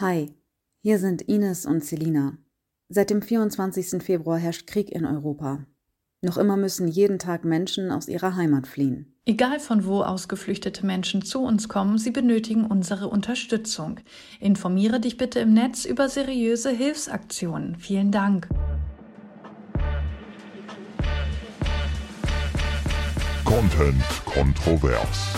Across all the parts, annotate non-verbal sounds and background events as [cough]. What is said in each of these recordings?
Hi, hier sind Ines und Selina. Seit dem 24. Februar herrscht Krieg in Europa. Noch immer müssen jeden Tag Menschen aus ihrer Heimat fliehen. Egal von wo aus geflüchtete Menschen zu uns kommen, sie benötigen unsere Unterstützung. Informiere dich bitte im Netz über seriöse Hilfsaktionen. Vielen Dank. Content kontrovers.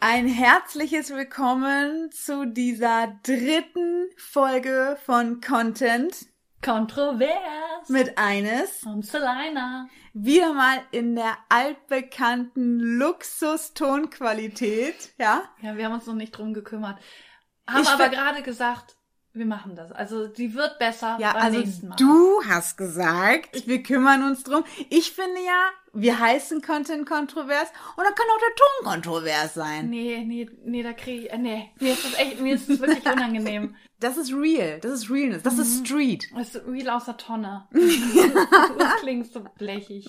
Ein herzliches Willkommen zu dieser dritten Folge von Content Kontrovers mit eines. und Selina. Wieder mal in der altbekannten Luxus-Tonqualität, ja? Ja, wir haben uns noch nicht drum gekümmert. Haben Ich aber gerade gesagt, wir machen das. Also die wird besser Ja, beim also nächsten Mal. du hast gesagt, wir kümmern uns drum. Ich finde ja, wir heißen Content kontrovers und dann kann auch der Ton kontrovers sein. Nee, nee, nee, da kriege ich. Äh, nee, mir ist das echt, mir ist das wirklich unangenehm. [laughs] Das ist real, das ist Realness, das Mhm. ist Street. Das ist real aus der Tonne. [laughs] das klingt so blechig.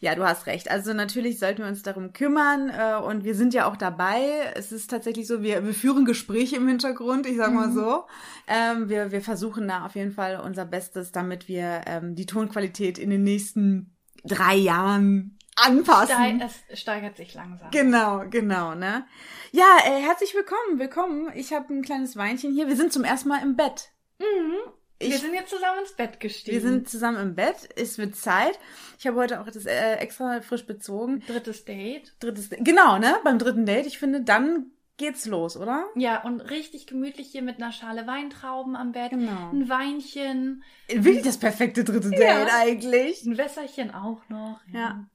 Ja, du hast recht. Also natürlich sollten wir uns darum kümmern äh, und wir sind ja auch dabei. Es ist tatsächlich so, wir, wir führen Gespräche im Hintergrund, ich sag mal so. Ähm, wir, wir versuchen da auf jeden Fall unser Bestes, damit wir ähm, die Tonqualität in den nächsten drei Jahren anpassen. Es steigert sich langsam. Genau, genau, ne? Ja, äh, herzlich willkommen, willkommen. Ich habe ein kleines Weinchen hier. Wir sind zum ersten Mal im Bett. Mhm. Ich- wir sind jetzt zusammen ins Bett gestiegen. Wir sind zusammen im Bett. Es wird Zeit. Ich habe heute auch das äh, extra frisch bezogen. drittes Date. Drittes, genau, ne? Beim dritten Date. Ich finde, dann geht's los, oder? Ja, und richtig gemütlich hier mit einer Schale Weintrauben am Bett. Genau. Ein Weinchen, Wirklich das perfekte dritte Date Ja. eigentlich. ein Wässerchen auch noch. Ja.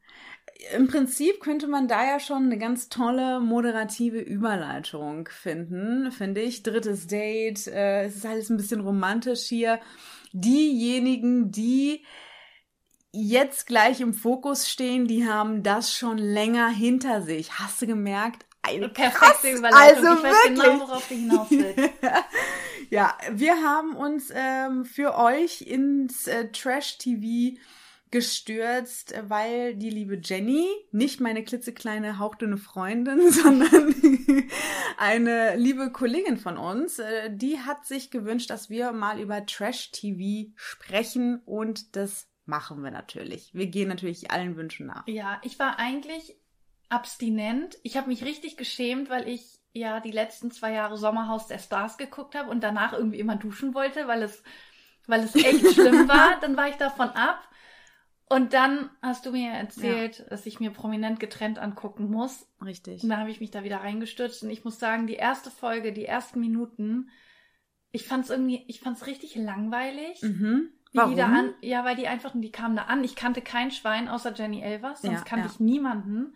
Im Prinzip könnte man da ja schon eine ganz tolle moderative Überleitung finden, finde ich. Drittes Date, äh, es ist alles ein bisschen romantisch hier. Diejenigen, die jetzt gleich im Fokus stehen, die haben das schon länger hinter sich. Hast du gemerkt? Eine Perfekte Überleitung. Also ich weiß wirklich. genau, worauf du hinaus willst. [laughs] Ja, wir haben uns ähm, für euch ins äh, Trash-TV gestürzt, weil die liebe Jenny, nicht meine klitzekleine hauchdünne Freundin, [laughs] sondern [laughs] eine liebe Kollegin von uns, äh, die hat sich gewünscht, dass wir mal über Trash-TV sprechen und das machen wir natürlich. Wir gehen natürlich allen Wünschen nach. Ja, ich war eigentlich abstinent. Ich habe mich richtig geschämt, weil ich ja die letzten zwei Jahre Sommerhaus der Stars geguckt habe und danach irgendwie immer duschen wollte, weil es, weil es echt [laughs] schlimm war. Dann war ich davon ab. Und dann hast du mir erzählt, dass ich mir prominent getrennt angucken muss. Richtig. Und dann habe ich mich da wieder reingestürzt. Und ich muss sagen, die erste Folge, die ersten Minuten, ich fand es irgendwie, ich fand es richtig langweilig. Mhm. Wie Warum? Die da an, ja, weil die einfach, die kamen da an. Ich kannte kein Schwein außer Jenny Elvers, sonst Ja, kannte ja. ich niemanden.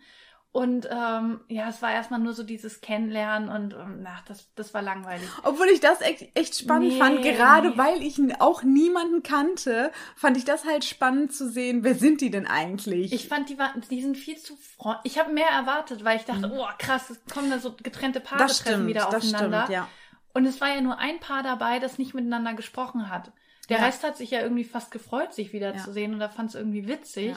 Und ähm, ja, es war erstmal nur so dieses Kennenlernen und ähm, ach, das, das war langweilig. Obwohl ich das echt, echt spannend Nee, fand, gerade nee. weil ich auch niemanden kannte, fand ich das halt spannend zu sehen, wer sind die denn eigentlich? Ich fand, die, waren, die sind viel zu freundlich. Ich habe mehr erwartet, weil ich dachte, oh krass, es kommen da so getrennte Paare Mhm. das treffen stimmt, wieder das aufeinander. stimmt, ja. Und es war ja nur ein Paar dabei, das nicht miteinander gesprochen hat. Der Ja. Rest hat sich ja irgendwie fast gefreut, sich wiederzusehen und da fand es irgendwie witzig. Ja.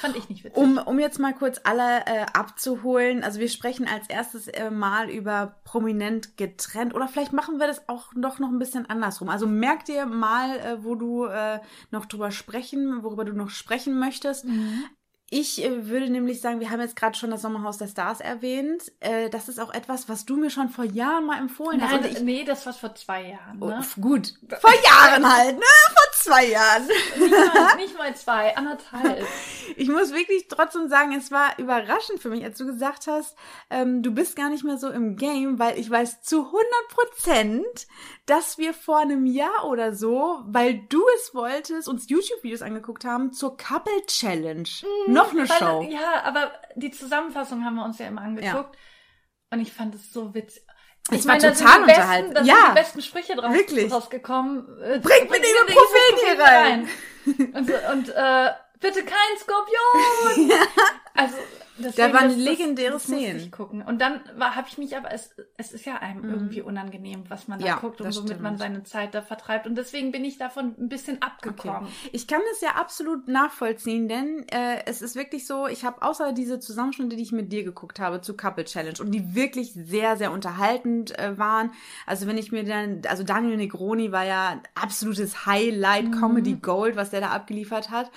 Fand ich nicht witzig. Um, um jetzt mal kurz alle äh, abzuholen, also wir sprechen als erstes äh, mal über prominent getrennt oder vielleicht machen wir das auch doch noch ein bisschen andersrum. Also merk dir mal, äh, wo du äh, noch drüber sprechen, worüber du noch sprechen möchtest. Mhm. Ich äh, würde nämlich sagen, wir haben jetzt gerade schon das Sommerhaus der Stars erwähnt. Äh, das ist auch etwas, was du mir schon vor Jahren mal empfohlen hast. Nein, Und ich, nee, das war vor zwei Jahren. Oh, Ne? f- gut, vor Jahren halt, ne? Vor zwei Jahren. nicht, mal, [laughs] nicht mal zwei, anderthalb. Ich muss wirklich trotzdem sagen, es war überraschend für mich, als du gesagt hast, ähm, du bist gar nicht mehr so im Game, weil ich weiß zu 100 Prozent, dass wir vor einem Jahr oder so, weil du es wolltest, uns YouTube-Videos angeguckt haben zur Couple Challenge. Noch eine Mhm, Weil- Show. Ja, aber die Zusammenfassung haben wir uns ja immer angeguckt. Und ich fand es so witzig. Ich war meine, da sind total die besten, unterhaltsam. Da Ja. sind die besten Sprüche draus, Wirklich. rausgekommen. Äh, Bringt mir den Ibuprofen hier rein. Und, so, und äh, bitte kein Skorpion. [laughs] Also, Deswegen, waren das- das- legendäre das musste Szenen. Gucken. Und dann habe ich mich aber, es, es ist ja einem Mhm. irgendwie unangenehm, was man da Ja, guckt und das womit man seine Zeit da vertreibt. Und deswegen bin ich davon ein bisschen abgekommen. Ich kann das ja absolut nachvollziehen, denn äh, es ist wirklich so, ich habe außer diese Zusammenschnitte, die ich mit dir geguckt habe zu Couple Challenge und die wirklich sehr, sehr unterhaltend äh, waren. Also wenn ich mir dann, also Daniel Negroni war ja absolutes Highlight Mhm. Comedy Gold, was der da abgeliefert hat.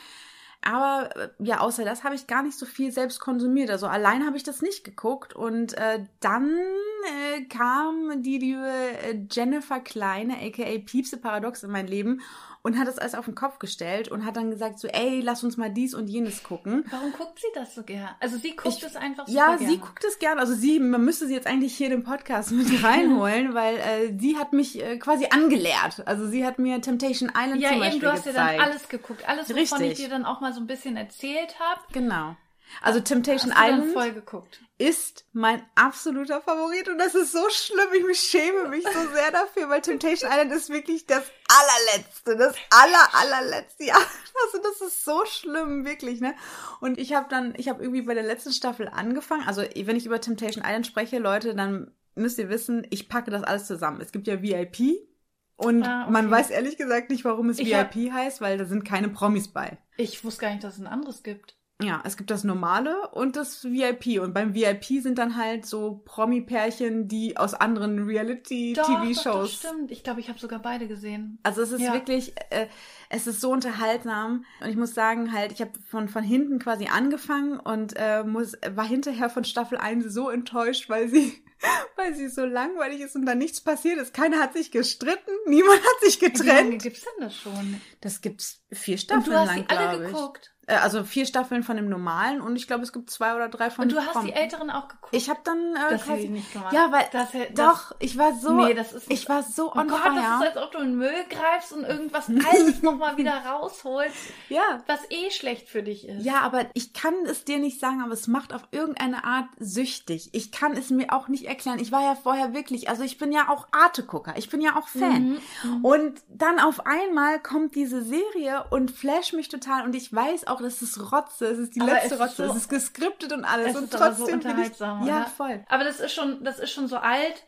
Aber äh, ja, außer das habe ich gar nicht so viel selbst konsumiert. Also allein habe ich das nicht geguckt. Und äh, dann äh, kam die liebe äh, Jennifer Kleine, aka Piepse Paradox, in mein Leben und hat das alles auf den Kopf gestellt und hat dann gesagt so, ey, lass uns mal dies und jenes gucken. Warum guckt sie das so gern? Also sie guckt Ich- es einfach super Ja, gerne. sie guckt es gern. Also sie, man müsste sie jetzt eigentlich hier den Podcast mit [laughs] reinholen, weil äh, sie hat mich äh, quasi angelehrt. Also sie hat mir Temptation Island Ja, zum eben, Beispiel du hast ja dann gezeigt. alles geguckt. Alles, wovon ich Richtig. dir dann auch mal so ein bisschen erzählt habe. Genau. Also Temptation hast Island voll geguckt. Ist mein absoluter Favorit und das ist so schlimm. Ich mich schäme mich so sehr dafür, weil Temptation Island ist wirklich das allerletzte, das aller allerletzte. Ja, also das ist so schlimm, wirklich, ne? Und ich habe dann, ich habe irgendwie bei der letzten Staffel angefangen. Also wenn ich über Temptation Island spreche, Leute, dann müsst ihr wissen, ich packe das alles zusammen. Es gibt ja VIP und Ah, okay. man weiß ehrlich gesagt nicht, warum es Ich hab- VIP heißt, weil da sind keine Promis bei. Ich wusste gar nicht, dass es ein anderes gibt. Ja, es gibt das normale und das VIP. Und beim VIP sind dann halt so Promi-Pärchen, die aus anderen Doch, doch, das Reality-TV-Shows. stimmt. Ich glaube, ich habe sogar beide gesehen. Also es ist Ja. wirklich, äh, es ist so unterhaltsam. Und ich muss sagen, halt, ich habe von, von hinten quasi angefangen und äh, muss, war hinterher von Staffel 1 so enttäuscht, weil sie, [laughs] weil sie so langweilig ist und da nichts passiert ist. Keiner hat sich gestritten, niemand hat sich Wie lange getrennt. gibt's denn das schon? Das gibt's vier Und Staffeln du hast lang, alle geguckt. Äh, also vier Staffeln von dem normalen und ich glaube, es gibt zwei oder drei von Und du hast Prom- die älteren auch geguckt. Ich habe dann äh, das quasi, ich nicht gemacht. ja, weil das, hätte- doch, ich war so, Nee, das ist ich war so Oh on Gott, fire. das ist, als ob du in den Müll greifst und irgendwas Altes nochmal wieder rausholst, [laughs] ja. was eh schlecht für dich ist. Ja, aber ich kann es dir nicht sagen, aber es macht auf irgendeine Art süchtig. Ich kann es mir auch nicht erklären. Ich war ja vorher wirklich, also ich bin ja auch Arte-Gucker, ich bin ja auch Fan. Mhm. Und dann auf einmal kommt diese Serie und flasht mich total und ich weiß auch, das ist Rotze, es ist die Aber letzte ist Rotze, so- es ist geskriptet und alles Es und so trotzdem bin unterhaltsam, ich, ja, oder? voll. Aber das ist schon, das ist schon so alt.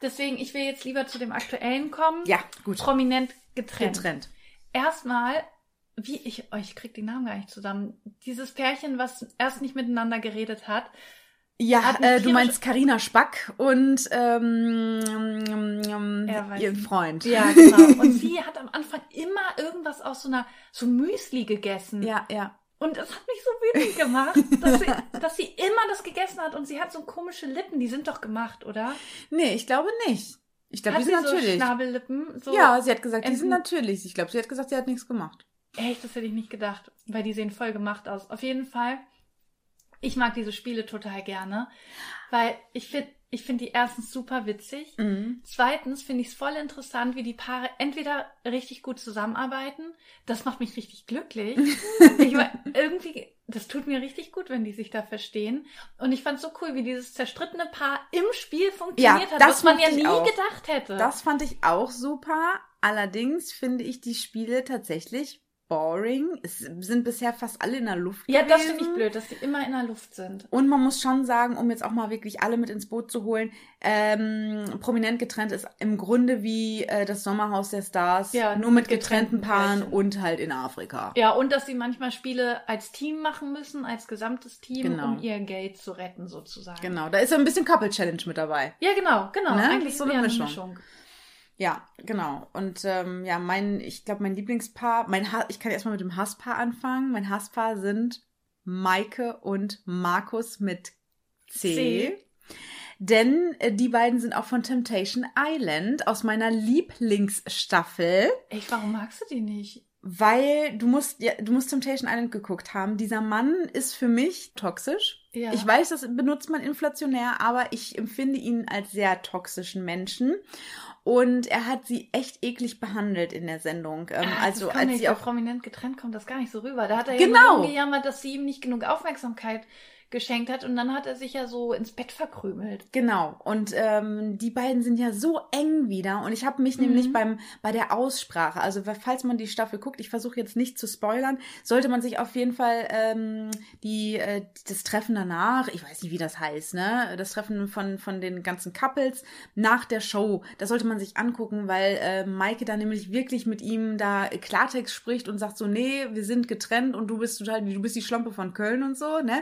Deswegen, ich will jetzt lieber zu dem aktuellen kommen. Ja, gut. Prominent getrennt. Getrennt. Erstmal, wie ich, oh, ich krieg die Namen gar nicht zusammen. Dieses Pärchen, was erst nicht miteinander geredet hat. Ja, äh, du meinst Karina Spack und ähm, ähm, weiß ihr nicht. Freund. Ja, [laughs] genau. Und sie hat am Anfang immer irgendwas aus so einer, so Müsli gegessen. ja, ja. Und das hat mich so wütend gemacht, dass sie, dass sie immer das gegessen hat und sie hat so komische Lippen, die sind doch gemacht, oder? Nee, ich glaube nicht. Ich glaube, die sie sind so natürlich. Schnabellippen? So, ja, sie hat gesagt, die sind Enten- natürlich. Ich glaube, sie hat gesagt, sie hat nichts gemacht. Echt, das hätte ich nicht gedacht, weil die sehen voll gemacht aus. Auf jeden Fall, ich mag diese Spiele total gerne, weil ich finde, ich finde die erstens super witzig. Mhm. Zweitens finde ich es voll interessant, wie die Paare entweder richtig gut zusammenarbeiten. Das macht mich richtig glücklich. [laughs] ich mein, irgendwie, das tut mir richtig gut, wenn die sich da verstehen. Und ich fand so cool, wie dieses zerstrittene Paar im Spiel funktioniert Ja, hat, das was man ja nie auch. gedacht hätte. Das fand ich auch super. Allerdings finde ich die Spiele tatsächlich boring. Es sind bisher fast alle in der Luft ja, das gewesen. finde ich blöd, dass die immer in der Luft sind. Und man muss schon sagen, um jetzt auch mal wirklich alle mit ins Boot zu holen, ähm, prominent getrennt ist im Grunde wie äh, das Sommerhaus der Stars, Ja, nur mit getrennten Paaren Pärchen. und halt in Afrika. Ja, und dass sie manchmal Spiele als Team machen müssen, als gesamtes Team, Genau. um ihr Geld zu retten, sozusagen. Genau, da ist so ein bisschen Couple Challenge mit dabei. Ja, genau, genau. Ne? Das Eigentlich ist so eine eher Mischung. Ja, genau. Und ähm, ja, mein, ich glaube, mein Lieblingspaar, mein ha ich kann erstmal mit dem Hasspaar anfangen. Mein Hasspaar sind Maike und Markus mit C. C. Denn äh, die beiden sind auch von Temptation Island aus meiner Lieblingsstaffel, Echt, warum magst du die nicht? Weil du musst, ja, du musst Temptation Island geguckt haben. Dieser Mann ist für mich toxisch. Ja. Ich weiß, das benutzt man inflationär, aber ich empfinde ihn als sehr toxischen Menschen. Und er hat sie echt eklig behandelt in der Sendung. Ähm, Ah, also als nicht sie auch prominent getrennt kommt, das gar nicht so rüber. Da hat er Genau. ja mal rumgejammert, dass sie ihm nicht genug Aufmerksamkeit geschenkt hat und dann hat er sich ja so ins Bett verkrümelt. Genau. Und ähm, die beiden sind ja so eng wieder. Und ich habe mich Mhm. nämlich beim bei der Aussprache, also falls man die Staffel guckt, ich versuche jetzt nicht zu spoilern, sollte man sich auf jeden Fall ähm, die äh, das Treffen danach, ich weiß nicht, wie das heißt, ne, das Treffen von von den ganzen Couples nach der Show, das sollte man sich angucken, weil äh, Maike da nämlich wirklich mit ihm da Klartext spricht und sagt so, nee, wir sind getrennt und du bist total, du bist die Schlampe von Köln und so, ne?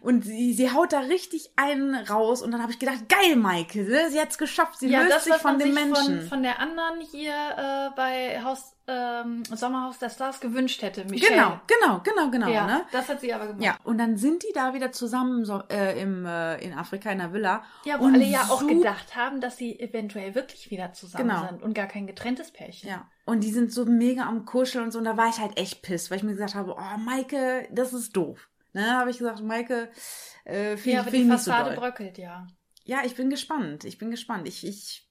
Und sie, sie haut da richtig einen raus und dann habe ich gedacht, geil, Maike, sie hat's geschafft, sie löst sich was von sich Menschen. Von, von der anderen hier äh, bei Haus, ähm, Sommerhaus der Stars gewünscht hätte, Michelle. genau, genau, genau, genau, ja, ne? das hat sie aber gemacht. Ja, und dann sind die da wieder zusammen so, äh, im, äh, in Afrika in der Villa. Ja, wo und alle ja auch gedacht haben, dass sie eventuell wirklich wieder zusammen Genau. sind und gar kein getrenntes Pärchen. Ja, und die sind so mega am Kuscheln und so. Und da war ich halt echt piss, weil ich mir gesagt habe, oh, Maike, das ist doof. Ne, habe ich gesagt, Maike, äh, finde Ja, ich, aber find die so Fassade doll. bröckelt, ja. Ja, ich bin gespannt. Ich bin gespannt. Ich, ich,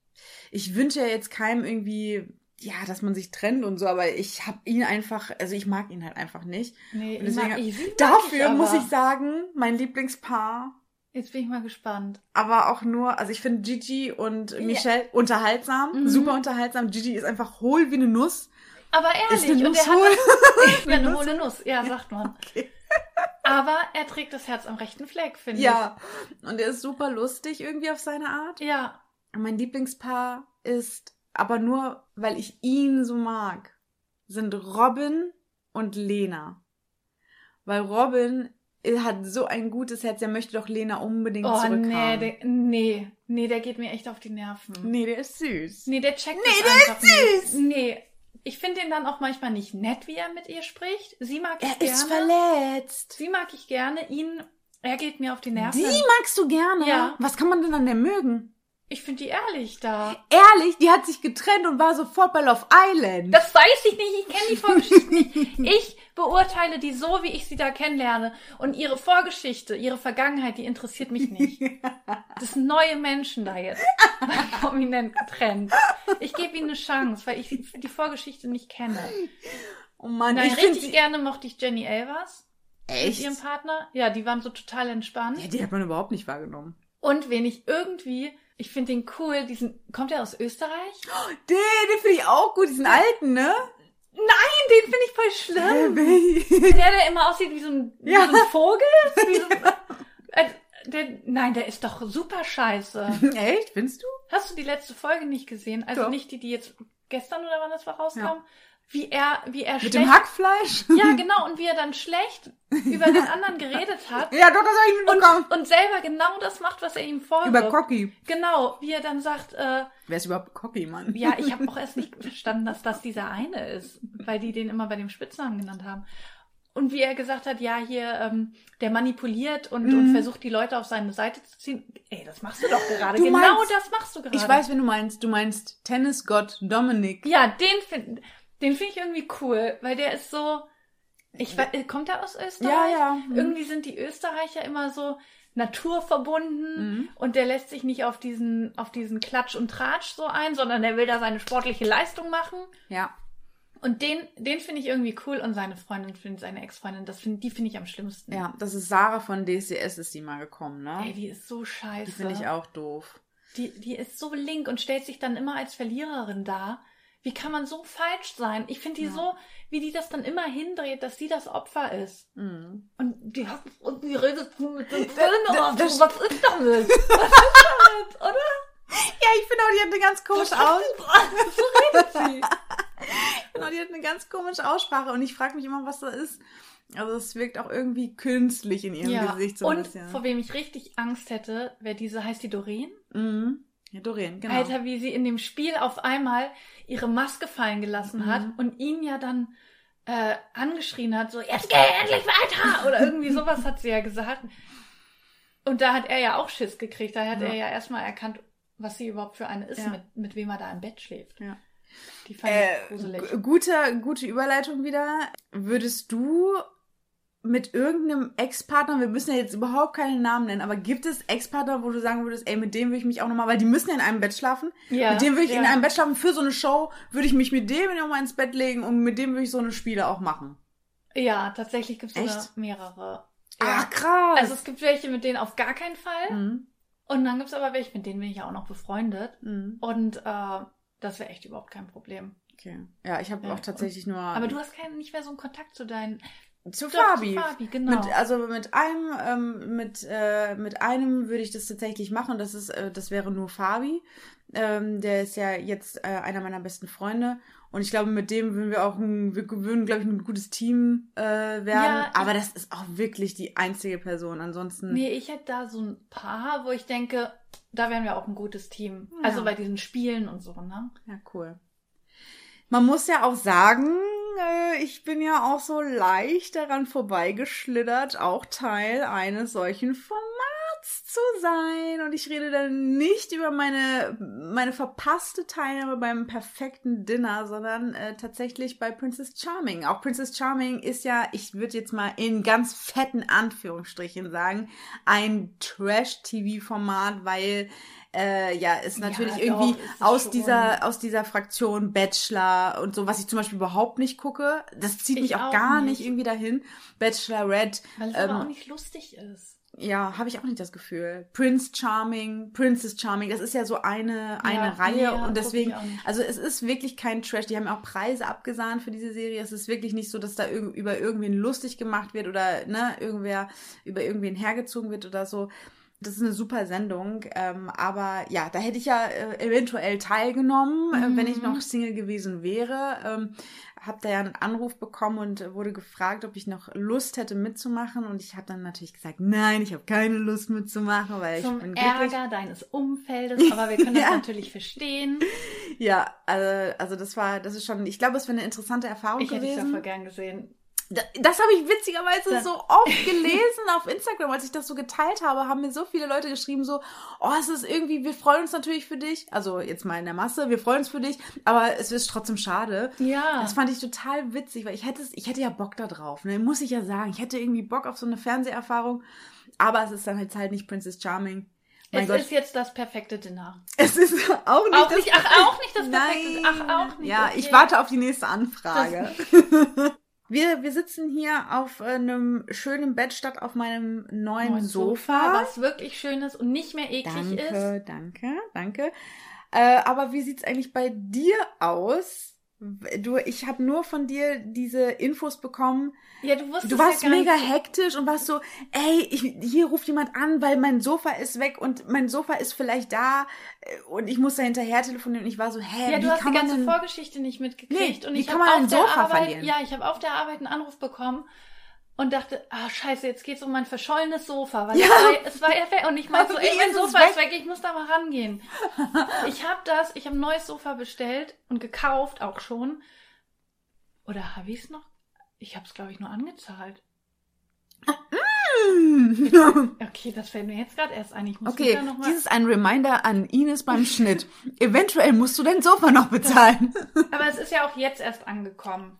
ich wünsche ja jetzt keinem irgendwie, ja, dass man sich trennt und so, aber ich habe ihn einfach, also ich mag ihn halt einfach nicht. Nee, Und deswegen, mag mag dafür ich muss ich sagen, mein Lieblingspaar, Jetzt bin ich mal gespannt. aber auch nur, also ich finde Gigi und Ja. Michelle unterhaltsam, Mhm. super unterhaltsam. Gigi ist einfach hohl wie eine Nuss. Aber Ist ehrlich, eine und Nuss er hat hohl? [laughs] Ich bin eine [laughs] hohle Nuss, ja, sagt man. Okay. Aber er trägt das Herz am rechten Fleck, finde Ja, und er ist super lustig irgendwie auf seine Art. ich. Ja. Mein Lieblingspaar ist, aber nur, weil ich ihn so mag, sind Robin und Lena. Weil Robin hat so ein gutes Herz, er möchte doch Lena unbedingt Oh, zurückhaben. nee, der, nee, nee, der geht mir echt auf die Nerven. nee, der ist süß. Nee, der checkt Nee, der einfach ist süß. nicht. Nee, ich finde den dann auch manchmal nicht nett, wie er mit ihr spricht. Sie mag ich Er gerne. ist verletzt. Sie mag ich gerne. Ihn, er geht mir auf die Nerven. Die magst du gerne? Ja. Was kann man denn an der mögen? Ich finde die ehrlich da. Ehrlich, die hat sich getrennt und war sofort bei Love Island. Das weiß ich nicht, ich kenne die Vorgeschichte nicht. [laughs] Ich beurteile die so, wie ich sie da kennenlerne. Und ihre Vorgeschichte, ihre Vergangenheit, die interessiert mich nicht. [laughs] Das sind neue Menschen da jetzt. [laughs] Prominent getrennt. Ich gebe ihnen eine Chance, weil ich die Vorgeschichte nicht kenne. oh Mann, Nein, ich richtig gerne mochte ich Jenny Elvers mit Echt? ihrem Partner. Ja, die waren so total entspannt. Ja, die hat man überhaupt nicht wahrgenommen. Und wen ich irgendwie, ich finde den cool, diesen, kommt er aus Österreich? Den, den finde ich auch gut, diesen alten, ne? Nein, den finde ich voll schlimm. Echt? Der, der immer aussieht wie so ein, wie Ja. so ein Vogel? Wie so, [laughs] äh, der, nein, der ist doch super scheiße. [laughs] Findest du? Hast du die letzte Folge nicht gesehen? Also Doch. nicht die, die jetzt gestern oder wann das war rauskam? Ja. Wie er, wie er Mit schlecht. dem Hackfleisch? [laughs] Ja, [laughs] genau, und wie er dann schlecht über den anderen geredet hat. Ja, doch, das habe ich mitbekommen. Und, und selber genau das macht, was er ihm vorwirft. Über Cocky. Genau, wie er dann sagt, äh, Wer ist überhaupt Cocky, Mann? ja, ich [laughs] habe auch erst nicht verstanden, dass das dieser eine ist, weil die den immer bei dem Spitznamen genannt haben. Und wie er gesagt hat, ja, hier, ähm, der manipuliert und, Mhm. und versucht, die Leute auf seine Seite zu ziehen. Ey, das machst du doch gerade. Du genau meinst- das machst du gerade. Ich weiß, wen du meinst. Du meinst Tennisgott Dominik. Ja, den finde den find ich irgendwie cool, weil der ist so. Ich weiß, äh, kommt er aus Österreich? Ja, ja. Mhm. Irgendwie sind die Österreicher immer so naturverbunden Mhm. und der lässt sich nicht auf diesen, auf diesen Klatsch und Tratsch so ein, sondern der will da seine sportliche Leistung machen. Ja. Und den, den finde ich irgendwie cool und seine Freundin, find, seine Ex-Freundin, das find, die finde ich am schlimmsten. Ja, das ist Sarah von DCS ist die mal gekommen, ne? Ey, die ist so scheiße. die finde ich auch doof. Die, die ist so link und stellt sich dann immer als Verliererin dar. Wie kann man so falsch sein? Ich finde die Ja. so, wie die das dann immer hindreht, dass sie das Opfer ist. Mhm. Und die hat, und die redet so mit dem Film das- Was ist damit? [laughs] Was ist damit, oder? Ja, ich finde auch, die hat eine ganz komische Aussprache. So redet sie. [laughs] Genau, die hat eine ganz komische Aussprache und ich frage mich immer, was da ist. Also es wirkt auch irgendwie künstlich in ihrem Ja. Gesicht so ein Und vor wem ich richtig Angst hätte, wäre diese, heißt die Doreen? Mhm. Ja, Doreen, genau. Alter, wie sie in dem Spiel auf einmal ihre Maske fallen gelassen hat Mhm. und ihn ja dann äh, angeschrien hat, so, jetzt geh endlich weiter! Oder irgendwie sowas hat sie ja gesagt. Und da hat er ja auch Schiss gekriegt. Da hat Ja. er ja erstmal erkannt, was sie überhaupt für eine ist, Ja. mit, mit wem er da im Bett schläft. Ja. Die fand ich Äh, gruselig. gu- gute, gute Überleitung wieder. Würdest du mit irgendeinem Ex-Partner, wir müssen ja jetzt überhaupt keinen Namen nennen, aber gibt es Ex-Partner, wo du sagen würdest, ey, mit dem würde ich mich auch nochmal, weil die müssen ja in einem Bett schlafen. Ja, mit dem würde ich in ja. einem Bett schlafen für so eine Show, würde ich mich mit dem nochmal ins Bett legen und mit dem würde ich so eine Spiele auch machen. Ja, tatsächlich gibt es sogar Echt? mehrere. Ach, krass. Also es gibt welche, mit denen auf gar keinen Fall. Mhm. Und dann gibt es aber welche, mit denen bin ich ja auch noch befreundet. Mhm. Und äh, das wäre echt überhaupt kein Problem. Okay. Ja, ich habe Ja, auch tatsächlich nur. Aber du hast keinen, nicht mehr so einen Kontakt zu deinen. Zu Doch, Fabi. Zu Fabi, genau. Mit, also mit einem, ähm, mit, äh, mit einem würde ich das tatsächlich machen. Das ist, äh, das wäre nur Fabi. Ähm, der ist ja jetzt äh, einer meiner besten Freunde. Und ich glaube, mit dem würden wir auch ein, wir würden, glaube ich, ein gutes Team äh, werden. Ja, Aber das ist auch wirklich die einzige Person. Ansonsten. nee, ich hätte da so ein paar, wo ich denke, da wären wir auch ein gutes Team. Ja. Also bei diesen Spielen und so, ne? Ja, cool. Man muss ja auch sagen, ich bin ja auch so leicht daran vorbeigeschlittert, auch Teil eines solchen Formats zu sein. Und ich rede dann nicht über meine, meine verpasste Teilnahme beim perfekten Dinner, sondern äh, tatsächlich bei Princess Charming. Auch Princess Charming ist ja, ich würde jetzt mal in ganz fetten Anführungsstrichen sagen, ein Trash-TV-Format, weil äh, ja, Ja, natürlich doch, irgendwie ist es aus schon. dieser aus dieser Fraktion Bachelor und so, was ich zum Beispiel überhaupt nicht gucke. Das zieht Ich mich auch, auch gar nicht. nicht irgendwie dahin. Bachelorette, Weil es Ähm, aber auch nicht lustig ist. ja, habe ich auch nicht das Gefühl. Prince Charming, Princess Charming, das ist ja so eine, eine Ja, Reihe ja, und deswegen, also es ist wirklich kein Trash. Die haben auch Preise abgesahnt für diese Serie. Es ist wirklich nicht so, dass da irg über irgendwen lustig gemacht wird oder ne, irgendwer über irgendwen hergezogen wird oder so. Das ist eine super Sendung, ähm, aber ja, da hätte ich ja äh, eventuell teilgenommen, äh, wenn ich Mhm. noch Single gewesen wäre. Ähm, hab da ja einen Anruf bekommen und wurde gefragt, ob ich noch Lust hätte mitzumachen und ich habe dann natürlich gesagt, nein, ich habe keine Lust mitzumachen, weil ich Zum bin glücklich. Ärger deines Umfeldes, [laughs] aber wir können das Ja. natürlich verstehen. Ja, also, also das war, das ist schon, ich glaube, es wäre eine interessante Erfahrung Ich hätte dich da gewesen. voll gern gesehen. Da- Das habe ich witzigerweise Das- so oft gelesen auf Instagram, als ich das so geteilt habe, haben mir so viele Leute geschrieben so, oh, es ist irgendwie, wir freuen uns natürlich für dich, also jetzt mal in der Masse, wir freuen uns für dich, aber es ist trotzdem schade. Ja. Das fand ich total witzig, weil ich hätte, es- ich hätte ja Bock da drauf, ne? muss ich ja sagen. Ich hätte irgendwie Bock auf so eine Fernseherfahrung, aber es ist dann halt, halt nicht Princess Charming. Mein es Gott, ist jetzt das perfekte Dinner. es ist auch nicht Auch das nicht, ach, auch nicht das perfekte Nein. Ach, auch nicht. Ja, okay. ich warte auf die nächste Anfrage. Wir, wir sitzen hier auf äh, einem schönen Bett statt auf meinem neuen, Neuen Sofa. was wirklich schön ist und nicht mehr eklig ist. Danke, danke, danke. Äh, aber wie sieht's eigentlich bei dir aus? Du, ich habe nur von dir diese Infos bekommen. Ja, du wusstest Du warst ja mega nicht, hektisch und warst so, ey, ich, hier ruft jemand an, weil mein Sofa ist weg und mein Sofa ist vielleicht da äh, und ich muss da hinterher telefonieren und ich war so, hä, Ja, wie du hast kann die man ganze denn... Vorgeschichte nicht mitgekriegt. Nee, und wie ich kann habe auf ein der Sofa Arbeit, verlieren? Ja, ich habe auf der Arbeit einen Anruf bekommen und dachte, ah scheiße, jetzt geht's um mein verschollenes Sofa, weil Ja. es, war, es war ja weg und ich meinte so, ey, mein Sofa weg? ist weg, ich muss da mal rangehen. [laughs] ich habe das, ich habe ein neues Sofa bestellt und gekauft auch schon. Oder habe ich es noch? Ich habe es glaube ich nur angezahlt. [laughs] Okay, das fällt mir jetzt gerade erst ein. Ich muss Okay, noch mal dies ist ein Reminder an Ines beim Schnitt. Eventuell musst du dein Sofa noch bezahlen. Aber es ist ja auch jetzt erst angekommen.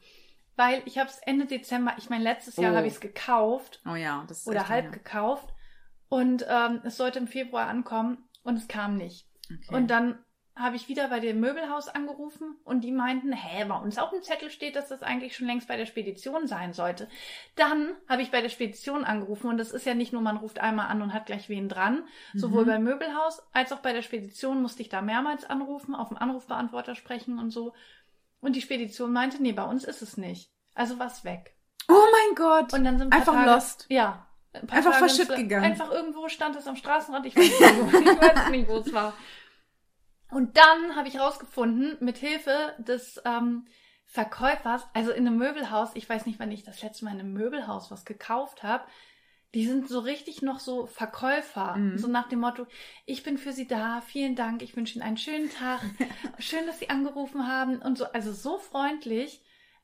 Weil ich habe es Ende Dezember, ich meine, letztes Jahr Oh. habe ich es gekauft Oh ja, das ist oder halb lange. gekauft. Und ähm, es sollte im Februar ankommen und es kam nicht. Okay. Und dann habe ich wieder bei dem Möbelhaus angerufen und die meinten, hä, bei uns auf dem Zettel steht, dass das eigentlich schon längst bei der Spedition sein sollte. Dann habe ich bei der Spedition angerufen und das ist ja nicht nur, man ruft einmal an und hat gleich wen dran. Sowohl Mhm. beim Möbelhaus als auch bei der Spedition musste ich da mehrmals anrufen, auf dem Anrufbeantworter sprechen und so. Und die Spedition meinte, nee, bei uns ist es nicht. Also war's weg. oh mein Gott. Und dann sind ein paar Einfach Tage, lost. Ja. ein Einfach verschütt gegangen. Einfach irgendwo stand es am Straßenrand. Ich weiß nicht, wo, [laughs] ich weiß nicht, wo es war. Und dann habe ich rausgefunden, mit Hilfe des ähm, Verkäufers, also in einem Möbelhaus, ich weiß nicht, wann ich das letzte Mal in einem Möbelhaus was gekauft habe, die sind so richtig noch so Verkäufer, Mhm. so nach dem Motto, ich bin für Sie da, vielen Dank, ich wünsche Ihnen einen schönen Tag, [laughs] schön, dass Sie angerufen haben und so, also so freundlich,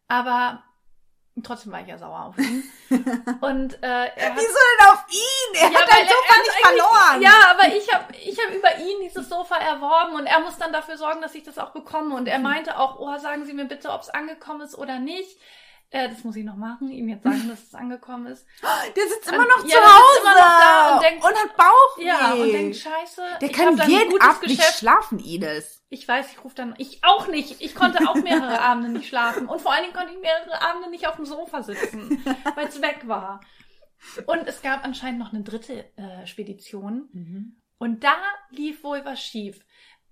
aber trotzdem war ich ja sauer auf ihn. [laughs] Und äh, er hat Wieso denn auf ihn? Er ja, hat dein Sofa er nicht verloren. Ja, aber ich habe ich hab über ihn dieses Sofa erworben und er muss dann dafür sorgen, dass ich das auch bekomme. Und er meinte auch, oh, sagen Sie mir bitte, ob es angekommen ist oder nicht. Äh, das muss ich noch machen, ihm jetzt sagen, dass es angekommen ist. [gasps] Der sitzt Und- immer noch ja, zu der Hause immer noch da und denkt- hat Bauchweh. Ja, und denkt, scheiße, der kann jeden Abend nicht schlafen, Ines. Ich weiß, ich rufe dann, ich auch nicht. Ich konnte auch mehrere [laughs] Abende nicht schlafen. Und vor allen Dingen konnte ich mehrere Abende nicht auf dem Sofa sitzen, [laughs] weil es weg war. Und es gab anscheinend noch eine dritte äh, Spedition. Mhm. Und da lief wohl was schief.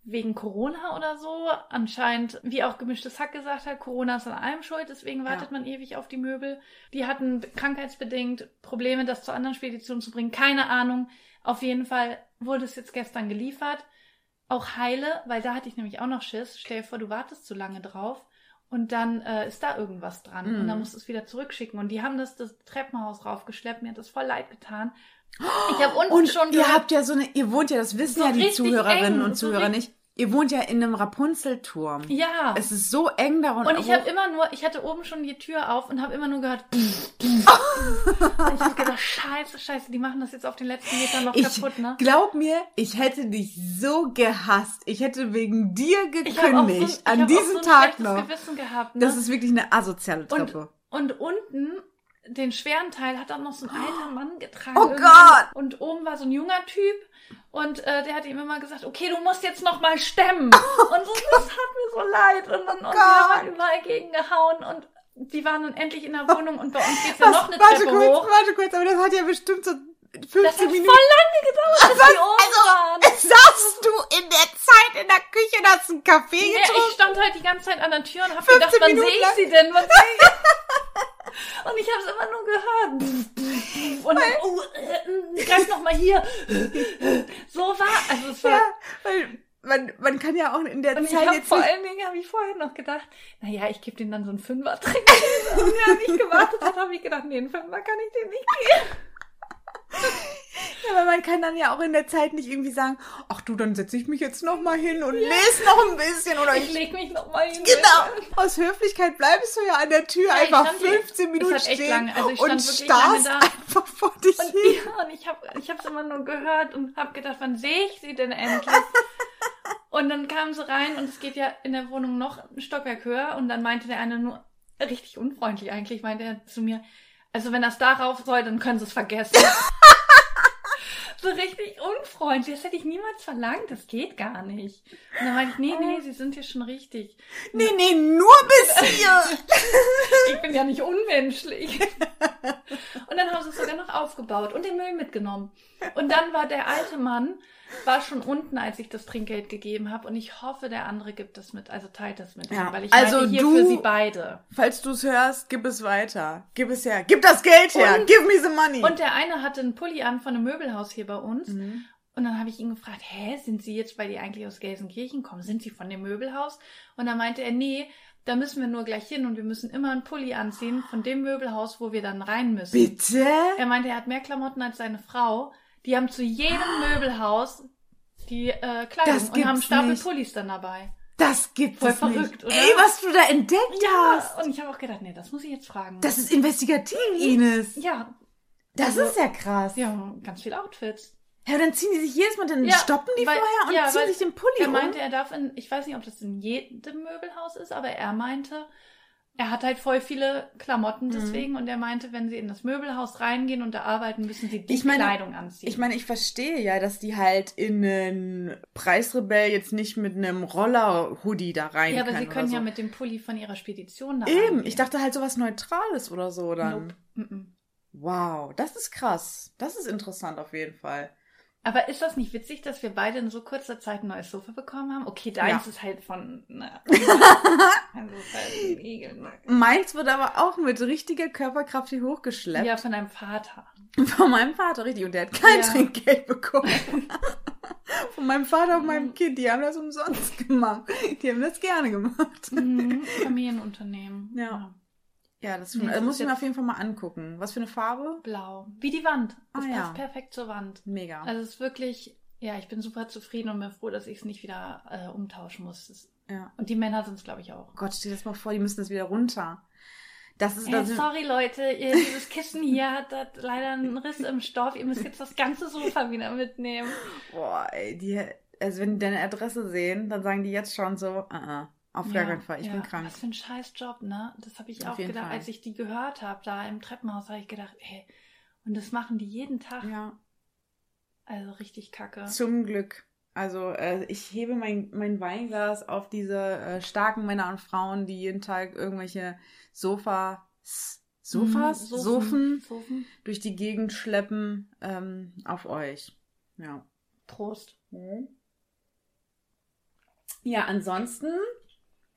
Wegen Corona oder so. Anscheinend, wie auch gemischtes Hack gesagt hat, Corona ist an allem schuld, deswegen wartet Ja. man ewig auf die Möbel. Die hatten krankheitsbedingt Probleme, das zu anderen Speditionen zu bringen. Keine Ahnung. Auf jeden Fall wurde es jetzt gestern geliefert. Auch heile, weil da hatte ich nämlich auch noch Schiss. Stell dir vor, du wartest zu lange drauf. Und dann äh, ist da irgendwas dran. Mhm. Und dann musst du es wieder zurückschicken. Und die haben das, das Treppenhaus raufgeschleppt. Mir hat das voll leid getan. [gasps] Ich habe unten Und schon ihr habt ja so eine, ihr wohnt ja, das wissen So ja die Zuhörerinnen eng, und so Zuhörer richtig- nicht. Ihr wohnt ja in einem Rapunzelturm. Ja. Es ist so eng da Und ich habe immer nur, ich hatte oben schon die Tür auf und habe immer nur gehört. und [laughs] [laughs] ich habe gedacht, scheiße, scheiße, die machen das jetzt auf den letzten Metern noch ich kaputt, ne? glaub mir, ich hätte dich so gehasst. Ich hätte wegen dir so, gekündigt. an diesem so Tag noch. Gewissen gehabt. Ne? Das ist wirklich eine asoziale und, Treppe. und unten den schweren Teil hat auch noch so ein alter Mann getragen. Oh. Gott! Und oben war so ein junger Typ und äh, der hat ihm immer gesagt, okay, du musst jetzt noch mal stemmen. und so, das hat mir so leid. Und, dann, und wir haben halt überall gegengehauen und die waren dann endlich in der Wohnung und bei uns geht's ja noch eine warte Treppe kurz, hoch. warte kurz, aber das hat ja bestimmt so 15 Das hat Minuten. voll lange gedauert, bis die oben waren. Saßt du in der Zeit in der Küche und hast einen Kaffee Ja, getrunken? ich stand halt die ganze Zeit an der Tür und hab 15 gedacht, wann sehe ich sie denn? Wann sehe ich? [laughs] Und ich habe es immer nur gehört. Und dann, oh, äh, greif noch mal hier. So war, also es war. ja, weil man, man kann ja auch in der Und ich Zeit habe jetzt vor allen Dingen, habe ich vorher noch gedacht, naja, ich gebe denen dann so einen Fünfer trinken. [laughs] Und er nicht gewartet hat, habe ich gedacht, nee, einen Fünfer kann ich dem nicht geben. [laughs] Ja, aber man kann dann ja auch in der Zeit nicht irgendwie sagen, ach du, dann setze ich mich jetzt noch mal hin und lese noch ein bisschen oder Ich ich... leg mich noch mal hin. Genau. Aus Höflichkeit bleibst du ja an der Tür Ja, einfach stand hier- 15 Minuten stehen also und starrst einfach vor dich Und, hin. ja, und ich habe ich hab's immer nur gehört und habe gedacht, wann sehe ich sie denn endlich? [laughs] und dann kam sie rein und es geht ja in der Wohnung noch ein Stockwerk höher und dann meinte der eine nur, richtig unfreundlich eigentlich, meinte er zu mir, also wenn das darauf soll, dann können sie es vergessen. [laughs] so richtig unfreundlich, das hätte ich niemals verlangt, das geht gar nicht. Und dann meinte ich, nee, nee, sie sind hier schon richtig. Nee, nee, nur bis hier. [laughs] Ich bin ja nicht unmenschlich. [laughs] [laughs] Und dann haben sie es sogar noch aufgebaut und den Müll mitgenommen. Und dann war der alte Mann, war schon unten, als ich das Trinkgeld gegeben habe. Und ich hoffe, der andere gibt das mit, also teilt das mit. Ja, ihm, weil ich also halte hier du- für sie beide. Falls du es hörst, gib es weiter. Gib es her. Gib das Geld her. Und- Give me the money. Und der eine hatte einen Pulli an von einem Möbelhaus hier bei uns. Mhm. Und dann habe ich ihn gefragt, hä, sind Sie jetzt, weil die eigentlich aus Gelsenkirchen kommen, sind Sie von dem Möbelhaus? Und dann meinte er, nee, da müssen wir nur gleich hin und wir müssen immer einen Pulli anziehen von dem Möbelhaus, wo wir dann rein müssen. Bitte? Er meinte, er hat mehr Klamotten als seine Frau. Die haben zu jedem Möbelhaus die äh, Kleidung Das und haben gibt's Stapel nicht. Pullis dann dabei. Das gibt Voll verrückt, nicht. oder? Ey, was du da entdeckt hast. und ich habe auch gedacht, nee, das muss ich jetzt fragen. Das ist investigativ, Ines. ja, Das Also- ist ja krass. Ja. ja, ganz viele Outfits. Dann ziehen die sich jedes Mal, dann Ja, stoppen die weil- vorher und ja, ziehen sich den Pulli Er um. meinte, er darf in, ich weiß nicht, ob das in jedem Möbelhaus ist, aber er meinte, er hat halt voll viele Mhm. Klamotten deswegen und er meinte, wenn sie in das Möbelhaus reingehen und da arbeiten, müssen sie die Ich meine- Kleidung anziehen. Ich meine, ich verstehe ja, dass die halt in einen Preisrebell jetzt nicht mit einem Roller-Hoodie da rein ja, aber sie können oder ja so. mit dem Pulli von ihrer Spedition da Eben, reingehen. ich dachte halt sowas Neutrales oder so dann. Nope. Wow, das ist krass. Das ist interessant auf jeden Fall. Aber ist das nicht witzig, dass wir beide in so kurzer Zeit ein neues Sofa bekommen haben? Okay, deins Ja. ist halt von. Na, [laughs] also ist halt Igel, ne? Meins wird aber auch mit richtiger Körperkraft hier hochgeschleppt. Ja, von deinem Vater. Von meinem Vater, richtig. Und der hat kein Ja. Trinkgeld bekommen. [laughs] Von meinem Vater und meinem Kind. Die haben das umsonst [laughs] gemacht. Die haben das gerne gemacht. Mhm. Familienunternehmen. Ja. Ja, das, Nee, das das muss ich mir auf jeden Fall mal angucken. Was für eine Farbe? Blau. Wie die Wand. Das Ah, ja. passt perfekt zur Wand. Mega. Also es ist wirklich, ja, ich bin super zufrieden und bin froh, dass ich es nicht wieder äh, umtauschen muss. Ja. und die Männer sind es, glaube ich, auch. Gott, stell dir das mal vor, die müssen das wieder runter. Das ist Hey, das. sorry Leute, ihr, dieses Kissen hier hat, hat leider einen Riss im Stoff. Ihr müsst jetzt das ganze Sofa wieder mitnehmen. Boah, ey, die, also wenn die deine Adresse sehen, dann sagen die jetzt schon so, uh -uh, auf gar keinen Fall, ich ja. bin krank. Was für ein scheiß Job, ne? Das habe ich Auf auch gedacht, Fall. als ich die gehört habe, da im Treppenhaus, habe ich gedacht, ey, und das machen die jeden Tag. Ja, Also richtig kacke. zum Glück. Also äh, ich hebe mein, mein Weinglas auf diese äh, starken Männer und Frauen, die jeden Tag irgendwelche Sofas Sofas, Mhm, Sofen, Sofen. durch die Gegend schleppen ähm, auf euch. Ja. Prost. Ja, ansonsten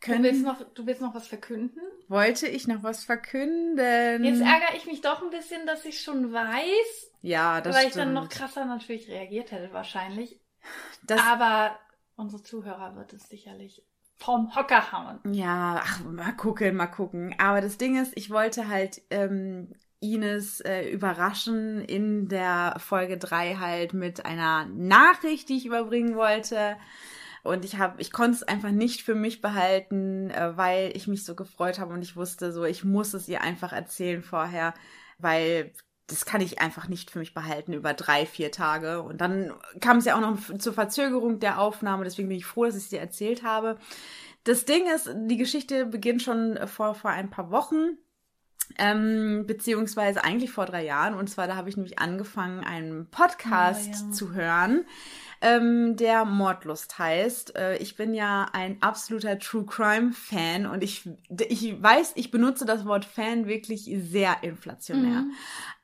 Du können, willst, noch, du willst noch was verkünden? wollte ich noch was verkünden. Jetzt ärgere ich mich doch ein bisschen, dass ich schon weiß, ja, das weil stimmt. ich dann noch krasser natürlich reagiert hätte wahrscheinlich. das, Aber unsere Zuhörer wird es sicherlich vom Hocker hauen. Ja, ach, mal gucken, mal gucken. Aber das Ding ist, ich wollte halt ähm, Ines äh, überraschen in der Folge 3 halt mit einer Nachricht, die ich überbringen wollte. Und ich habe, ich konnte es einfach nicht für mich behalten, äh, weil ich mich so gefreut habe und ich wusste so, ich muss es ihr einfach erzählen vorher, weil das kann ich einfach nicht für mich behalten über drei, vier Tage. Und dann kam es ja auch noch zur Verzögerung der Aufnahme, deswegen bin ich froh, dass ich es dir erzählt habe. Das Ding ist, die Geschichte beginnt schon vor, vor ein paar Wochen. Ähm, beziehungsweise eigentlich vor drei Jahren. Und zwar, da habe ich nämlich angefangen, einen Podcast Ah, ja. zu hören, ähm, der Mordlust heißt. Äh, ich bin ja ein absoluter True Crime Fan und ich, ich weiß, ich benutze das Wort Fan wirklich sehr inflationär. Mhm.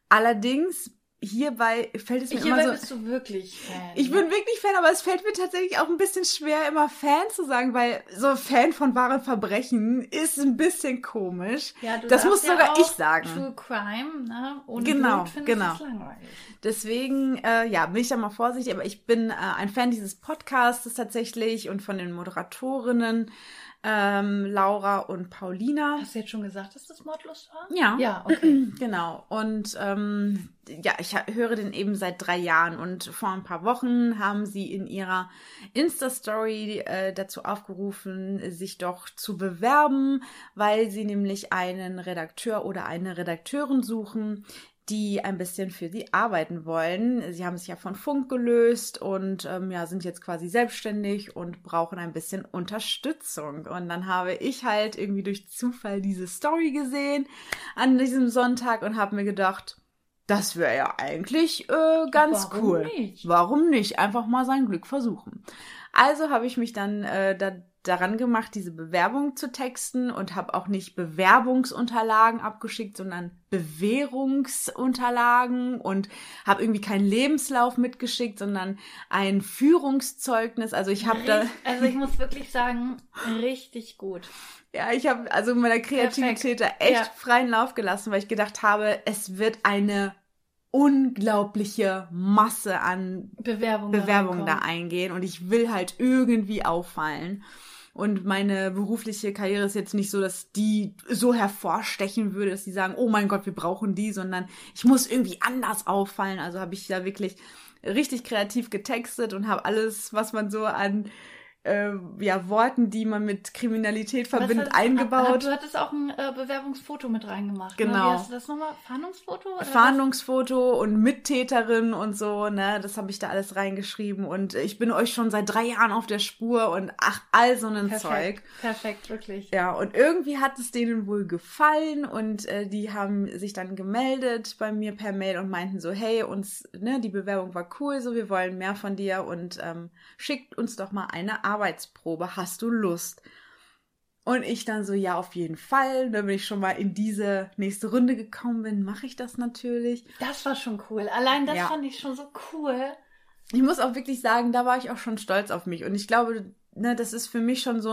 Allerdings, hierbei fällt es mir Hierbei immer so. bist du wirklich Fan. Ich bin wirklich Fan, aber es fällt mir tatsächlich auch ein bisschen schwer, immer Fan zu sagen, weil so Fan von wahren Verbrechen ist ein bisschen komisch. ja, du das muss ja sogar ich sagen. True Crime, ne? Ohne Genau, Blut genau. du es langweilig. Deswegen, äh, ja, bin ich da mal vorsichtig, aber ich bin äh, ein Fan dieses Podcasts tatsächlich und von den Moderatorinnen ähm, Laura und Paulina. Hast du jetzt schon gesagt, dass das Mordlust war? Ja. Ja, okay. [clears throat] Genau. Und ähm, ja, ich höre den eben seit drei Jahren und vor ein paar Wochen haben sie in ihrer Insta-Story äh, dazu aufgerufen, sich doch zu bewerben, weil sie nämlich einen Redakteur oder eine Redakteurin suchen, die ein bisschen für sie arbeiten wollen. Sie haben sich ja von Funk gelöst und ähm, ja, sind jetzt quasi selbstständig und brauchen ein bisschen Unterstützung. Und dann habe ich halt irgendwie durch Zufall diese Story gesehen an diesem Sonntag und habe mir gedacht, das wäre ja eigentlich äh, ganz Warum cool. nicht? Warum nicht? Einfach mal sein Glück versuchen. Also habe ich mich dann äh, da, daran gemacht, diese Bewerbung zu texten und habe auch nicht Bewerbungsunterlagen abgeschickt, sondern Bewährungsunterlagen und habe irgendwie keinen Lebenslauf mitgeschickt, sondern ein Führungszeugnis. Also ich habe da, Also ich muss wirklich sagen, richtig gut. ja, ich habe also meiner Kreativität da echt Ja. freien Lauf gelassen, weil ich gedacht habe, es wird eine unglaubliche Masse an Bewerbung. Bewerbungen da eingehen und ich will halt irgendwie auffallen. Und meine berufliche Karriere ist jetzt nicht so, dass die so hervorstechen würde, dass die sagen, oh mein Gott, wir brauchen die, sondern ich muss irgendwie anders auffallen. Also habe ich da wirklich richtig kreativ getextet und habe alles, was man so an äh, ja, Worten, die man mit Kriminalität Was verbindet, hattest- eingebaut. Du hattest auch ein äh, Bewerbungsfoto mit reingemacht. Ne? Genau. Wie hast du das nochmal? Fahndungsfoto? oder was? Fahndungsfoto und Mittäterin und so, ne, das habe ich da alles reingeschrieben und ich bin euch schon seit drei Jahren auf der Spur und ach, all so ein Zeug. Perfekt, wirklich. Ja, und irgendwie hat es denen wohl gefallen und äh, die haben sich dann gemeldet bei mir per Mail und meinten so, hey, uns, ne, die Bewerbung war cool, so, wir wollen mehr von dir und ähm, schickt uns doch mal eine Arbeitsprobe, hast du Lust? Und ich dann so, ja, auf jeden Fall. Dann bin ich schon mal in diese nächste Runde gekommen bin, mache ich das natürlich. Das war schon cool. Allein das Ja. fand ich schon so cool. Ich muss auch wirklich sagen, da war ich auch schon stolz auf mich. Und ich glaube, ne, das ist für mich schon so,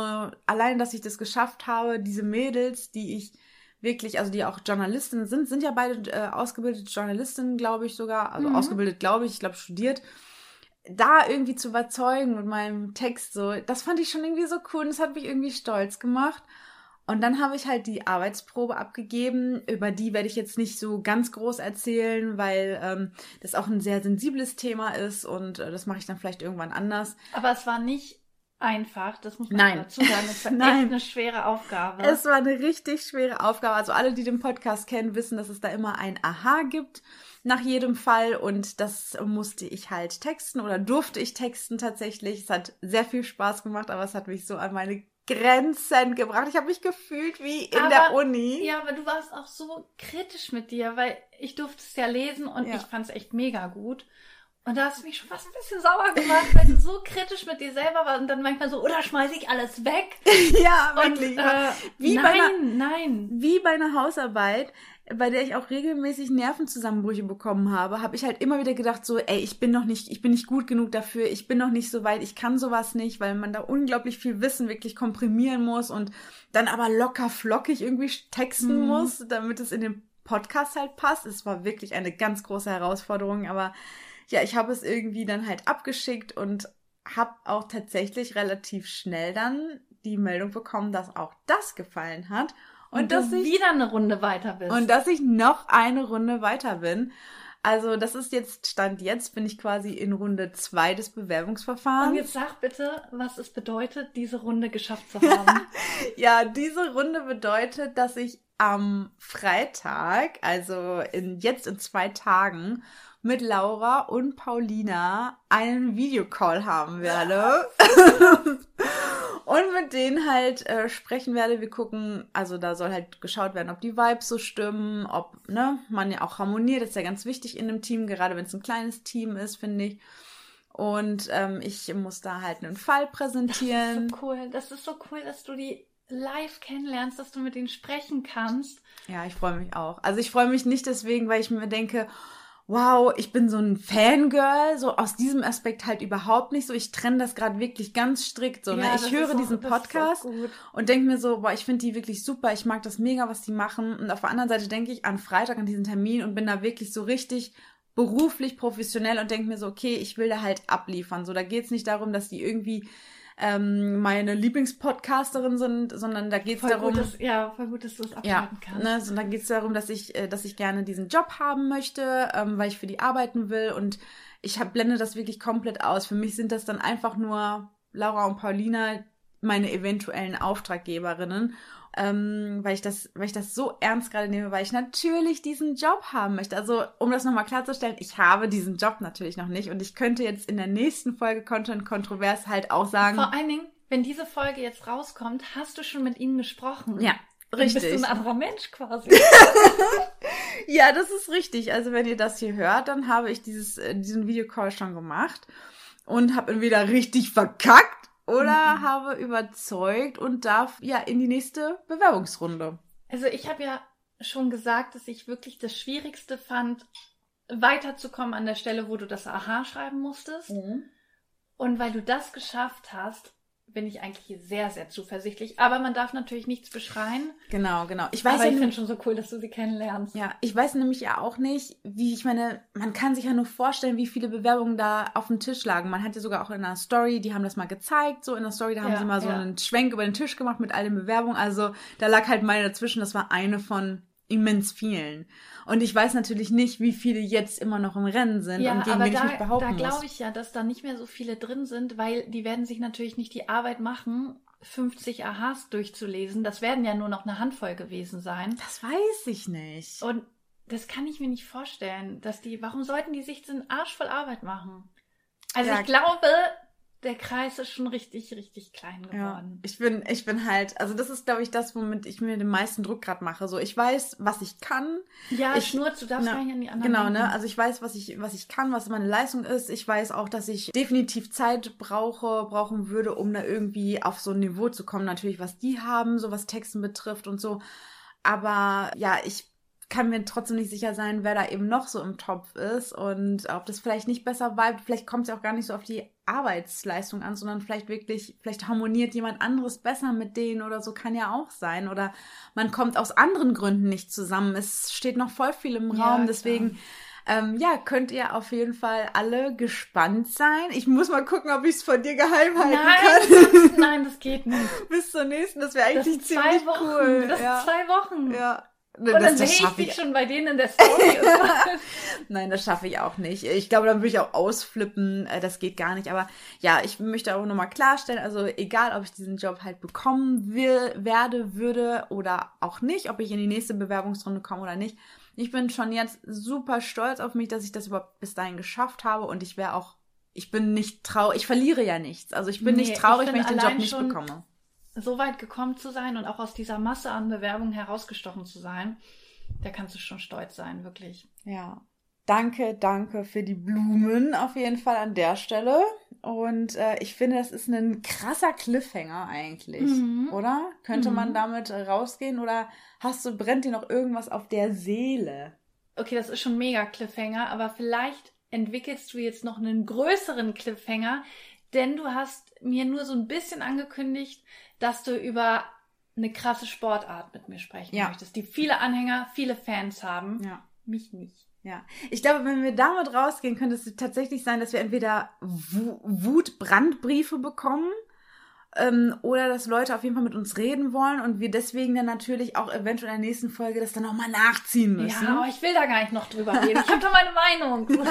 allein, dass ich das geschafft habe, diese Mädels, die ich wirklich, also die auch Journalistinnen sind, sind ja beide äh, ausgebildete Journalistinnen, glaube ich sogar. Also Mhm. ausgebildet, glaube ich, ich glaube studiert. Da irgendwie zu überzeugen mit meinem Text so, das fand ich schon irgendwie so cool und das hat mich irgendwie stolz gemacht. Und dann habe ich halt die Arbeitsprobe abgegeben. Über die werde ich jetzt nicht so ganz groß erzählen, weil ähm, das auch ein sehr sensibles Thema ist und äh, das mache ich dann vielleicht irgendwann anders. Aber es war nicht einfach, das muss man Nein. dazu sagen. Es [laughs] war Nein. echt eine schwere Aufgabe. Es war eine richtig schwere Aufgabe. Also alle, die den Podcast kennen, wissen, dass es da immer ein Aha gibt nach jedem Fall und das musste ich halt texten oder durfte ich texten tatsächlich. Es hat sehr viel Spaß gemacht, aber es hat mich so an meine Grenzen gebracht. Ich habe mich gefühlt wie in Aber- der Uni. ja, aber du warst auch so kritisch mit dir, weil ich durfte es ja lesen und Ja. ich fand es echt mega gut. Und da hast du mich schon fast ein bisschen sauer gemacht, weil du so kritisch mit dir selber warst und dann manchmal so, oder schmeiße ich alles weg? [laughs] ja, Und, wirklich. äh, Wie bei nein, einer- nein. wie bei einer Hausarbeit, bei der ich auch regelmäßig Nervenzusammenbrüche bekommen habe, habe ich halt immer wieder gedacht, so, ey, ich bin noch nicht, ich bin nicht gut genug dafür, ich bin noch nicht so weit, ich kann sowas nicht, weil man da unglaublich viel Wissen wirklich komprimieren muss und dann aber locker flockig irgendwie texten Mhm. muss, damit es in den Podcast halt passt. Es war wirklich eine ganz große Herausforderung, aber ja, ich habe es irgendwie dann halt abgeschickt und habe auch tatsächlich relativ schnell dann die Meldung bekommen, dass auch das gefallen hat. Und, Und, dass du ich wieder eine Runde weiter bist. und dass ich noch eine Runde weiter bin. Also das ist jetzt, Stand jetzt, bin ich quasi in Runde zwei des Bewerbungsverfahrens. Und jetzt sag bitte, was es bedeutet, diese Runde geschafft zu haben. [laughs] Ja, diese Runde bedeutet, dass ich am Freitag, also in, jetzt in zwei Tagen, mit Laura und Paulina einen Videocall haben werde. [laughs] [laughs] und mit denen halt äh, sprechen werde. Wir gucken, also da soll halt geschaut werden, ob die Vibes so stimmen, ob ne, man ja auch harmoniert. Das ist ja ganz wichtig in einem Team, gerade wenn es ein kleines Team ist, finde ich. Und ähm, ich muss da halt einen Fall präsentieren. so cool. Das ist so cool, dass du die live kennenlernst, dass du mit denen sprechen kannst. Ja, ich freue mich auch. Also ich freue mich nicht deswegen, weil ich mir denke, wow, ich bin so ein Fangirl, so aus diesem Aspekt halt überhaupt nicht so. Ich trenne das gerade wirklich ganz strikt so. Ne? Ja, Ich höre diesen so Podcast und denke mir so, boah, ich finde die wirklich super, ich mag das mega, was die machen. Und auf der anderen Seite denke ich an Freitag, an diesen Termin und bin da wirklich so richtig beruflich professionell und denke mir so, okay, ich will da halt abliefern. So, da geht's nicht darum, dass die irgendwie ähm, meine Lieblingspodcasterin sind, sondern da geht's Voll darum. gut, dass, ja, voll gut, dass du es Ja, abhalten kannst. ne, so, dann geht es darum, dass ich, äh, dass ich gerne diesen Job haben möchte, ähm, weil ich für die arbeiten will und ich hab, blende das wirklich komplett aus. Für mich sind das dann einfach nur Laura und Paulina, meine eventuellen Auftraggeberinnen, ähm, weil ich das, weil ich das so ernst gerade nehme, weil ich natürlich diesen Job haben möchte. Also um das nochmal klarzustellen, ich habe diesen Job natürlich noch nicht und ich könnte jetzt in der nächsten Folge Content Kontrovers halt auch sagen, Vor allen Dingen, wenn diese Folge jetzt rauskommt, hast du schon mit ihnen gesprochen. ja, Dann richtig. Bist du ein anderer Mensch quasi. [laughs] Ja, das ist richtig. Also wenn ihr das hier hört, dann habe ich dieses, äh, diesen Videocall schon gemacht und habe entweder richtig verkackt oder Mhm. habe überzeugt und darf ja in die nächste Bewerbungsrunde. Also ich habe ja schon gesagt, dass ich wirklich das Schwierigste fand, weiterzukommen an der Stelle, wo du das Aha schreiben musstest. Und weil du das geschafft hast, bin ich eigentlich sehr, sehr zuversichtlich. Aber man darf natürlich nichts beschreien. Genau, genau. Ich weiß Aber ja ich finde schon so cool, dass du sie kennenlernst. ja, ich weiß nämlich ja auch nicht, wie ich meine, man kann sich ja nur vorstellen, wie viele Bewerbungen da auf dem Tisch lagen. Man hat ja sogar auch in einer Story, die haben das mal gezeigt, so in der Story, da haben Ja, sie mal so ja. einen Schwenk über den Tisch gemacht mit all den Bewerbungen. Also da lag halt meine dazwischen, das war eine von immens vielen. Und ich weiß natürlich nicht, wie viele jetzt immer noch im Rennen sind Ja, und gegen aber wen ich da, mich behaupten da muss. glaube ich ja, dass da nicht mehr so viele drin sind, weil die werden sich natürlich nicht die Arbeit machen, 50 Ahas durchzulesen. Das werden ja nur noch eine Handvoll gewesen sein. Das weiß ich nicht. Und das kann ich mir nicht vorstellen, dass die, warum sollten die sich so einen Arsch voll Arbeit machen? Also Ja. ich glaube, der Kreis ist schon richtig, richtig klein Ja, geworden. ich bin, ich bin halt, also das ist, glaube ich, das, womit ich mir den meisten Druck gerade mache. So, ich weiß, was ich kann. Ja, Ich- Schnurz, du darfst Na, gar nicht an die anderen Genau, denken. ne? Also ich weiß, was ich, was ich kann, was meine Leistung ist. Ich weiß auch, dass ich definitiv Zeit brauche, brauchen würde, um da irgendwie auf so ein Niveau zu kommen. Natürlich, was die haben, so was Texten betrifft und so. Aber ja, ich kann mir trotzdem nicht sicher sein, wer da eben noch so im Topf ist und ob das vielleicht nicht besser vibet. Vielleicht kommt es ja auch gar nicht so auf die Arbeitsleistung an, sondern vielleicht wirklich, vielleicht harmoniert jemand anderes besser mit denen oder so kann ja auch sein. Oder man kommt aus anderen Gründen nicht zusammen. Es steht noch voll viel im Ja, Raum, klar. deswegen ähm, ja, könnt ihr auf jeden Fall alle gespannt sein. Ich muss mal gucken, ob ich es von dir geheim halten Nein, kann. das, nein, das geht nicht. [laughs] Bis zur nächsten. Das wäre Das eigentlich zwei ziemlich Wochen. cool. Das ja. sind zwei Wochen. ja. Und dann das, sehe das ich dich ich. schon bei denen in der Story. [laughs] Nein, das schaffe ich auch nicht. Ich glaube, dann würde ich auch ausflippen. Äh, Das geht gar nicht. Aber ja, ich möchte auch nochmal klarstellen, also egal, ob ich diesen Job halt bekommen will, werde, würde oder auch nicht, ob ich in die nächste Bewerbungsrunde komme oder nicht. Ich bin schon jetzt super stolz auf mich, dass ich das überhaupt bis dahin geschafft habe und ich wäre auch, ich bin nicht traurig, ich verliere ja nichts. Also ich bin Nee, nicht traurig, wenn ich den Job nicht bekomme. So weit gekommen zu sein und auch aus dieser Masse an Bewerbungen herausgestochen zu sein, da kannst du schon stolz sein, wirklich. Ja. Danke, danke für die Blumen auf jeden Fall an der Stelle. Und äh, ich finde, das ist ein krasser Cliffhanger eigentlich, Mhm. oder? Könnte man Mhm. damit äh, rausgehen oder hast du brennt dir noch irgendwas auf der Seele? Okay, das ist schon mega Cliffhanger, aber vielleicht entwickelst du jetzt noch einen größeren Cliffhanger, denn du hast mir nur so ein bisschen angekündigt, dass du über eine krasse Sportart mit mir sprechen Ja. möchtest, die viele Anhänger, viele Fans haben. Ja. Mich nicht. Ja, ich glaube, wenn wir damit rausgehen, könnte es tatsächlich sein, dass wir entweder Wu- Wutbrandbriefe bekommen ähm, oder dass Leute auf jeden Fall mit uns reden wollen und wir deswegen dann natürlich auch eventuell in der nächsten Folge das dann nochmal nachziehen müssen. Ja, aber ich will da gar nicht noch drüber reden. Ich habe da meine Meinung. [laughs]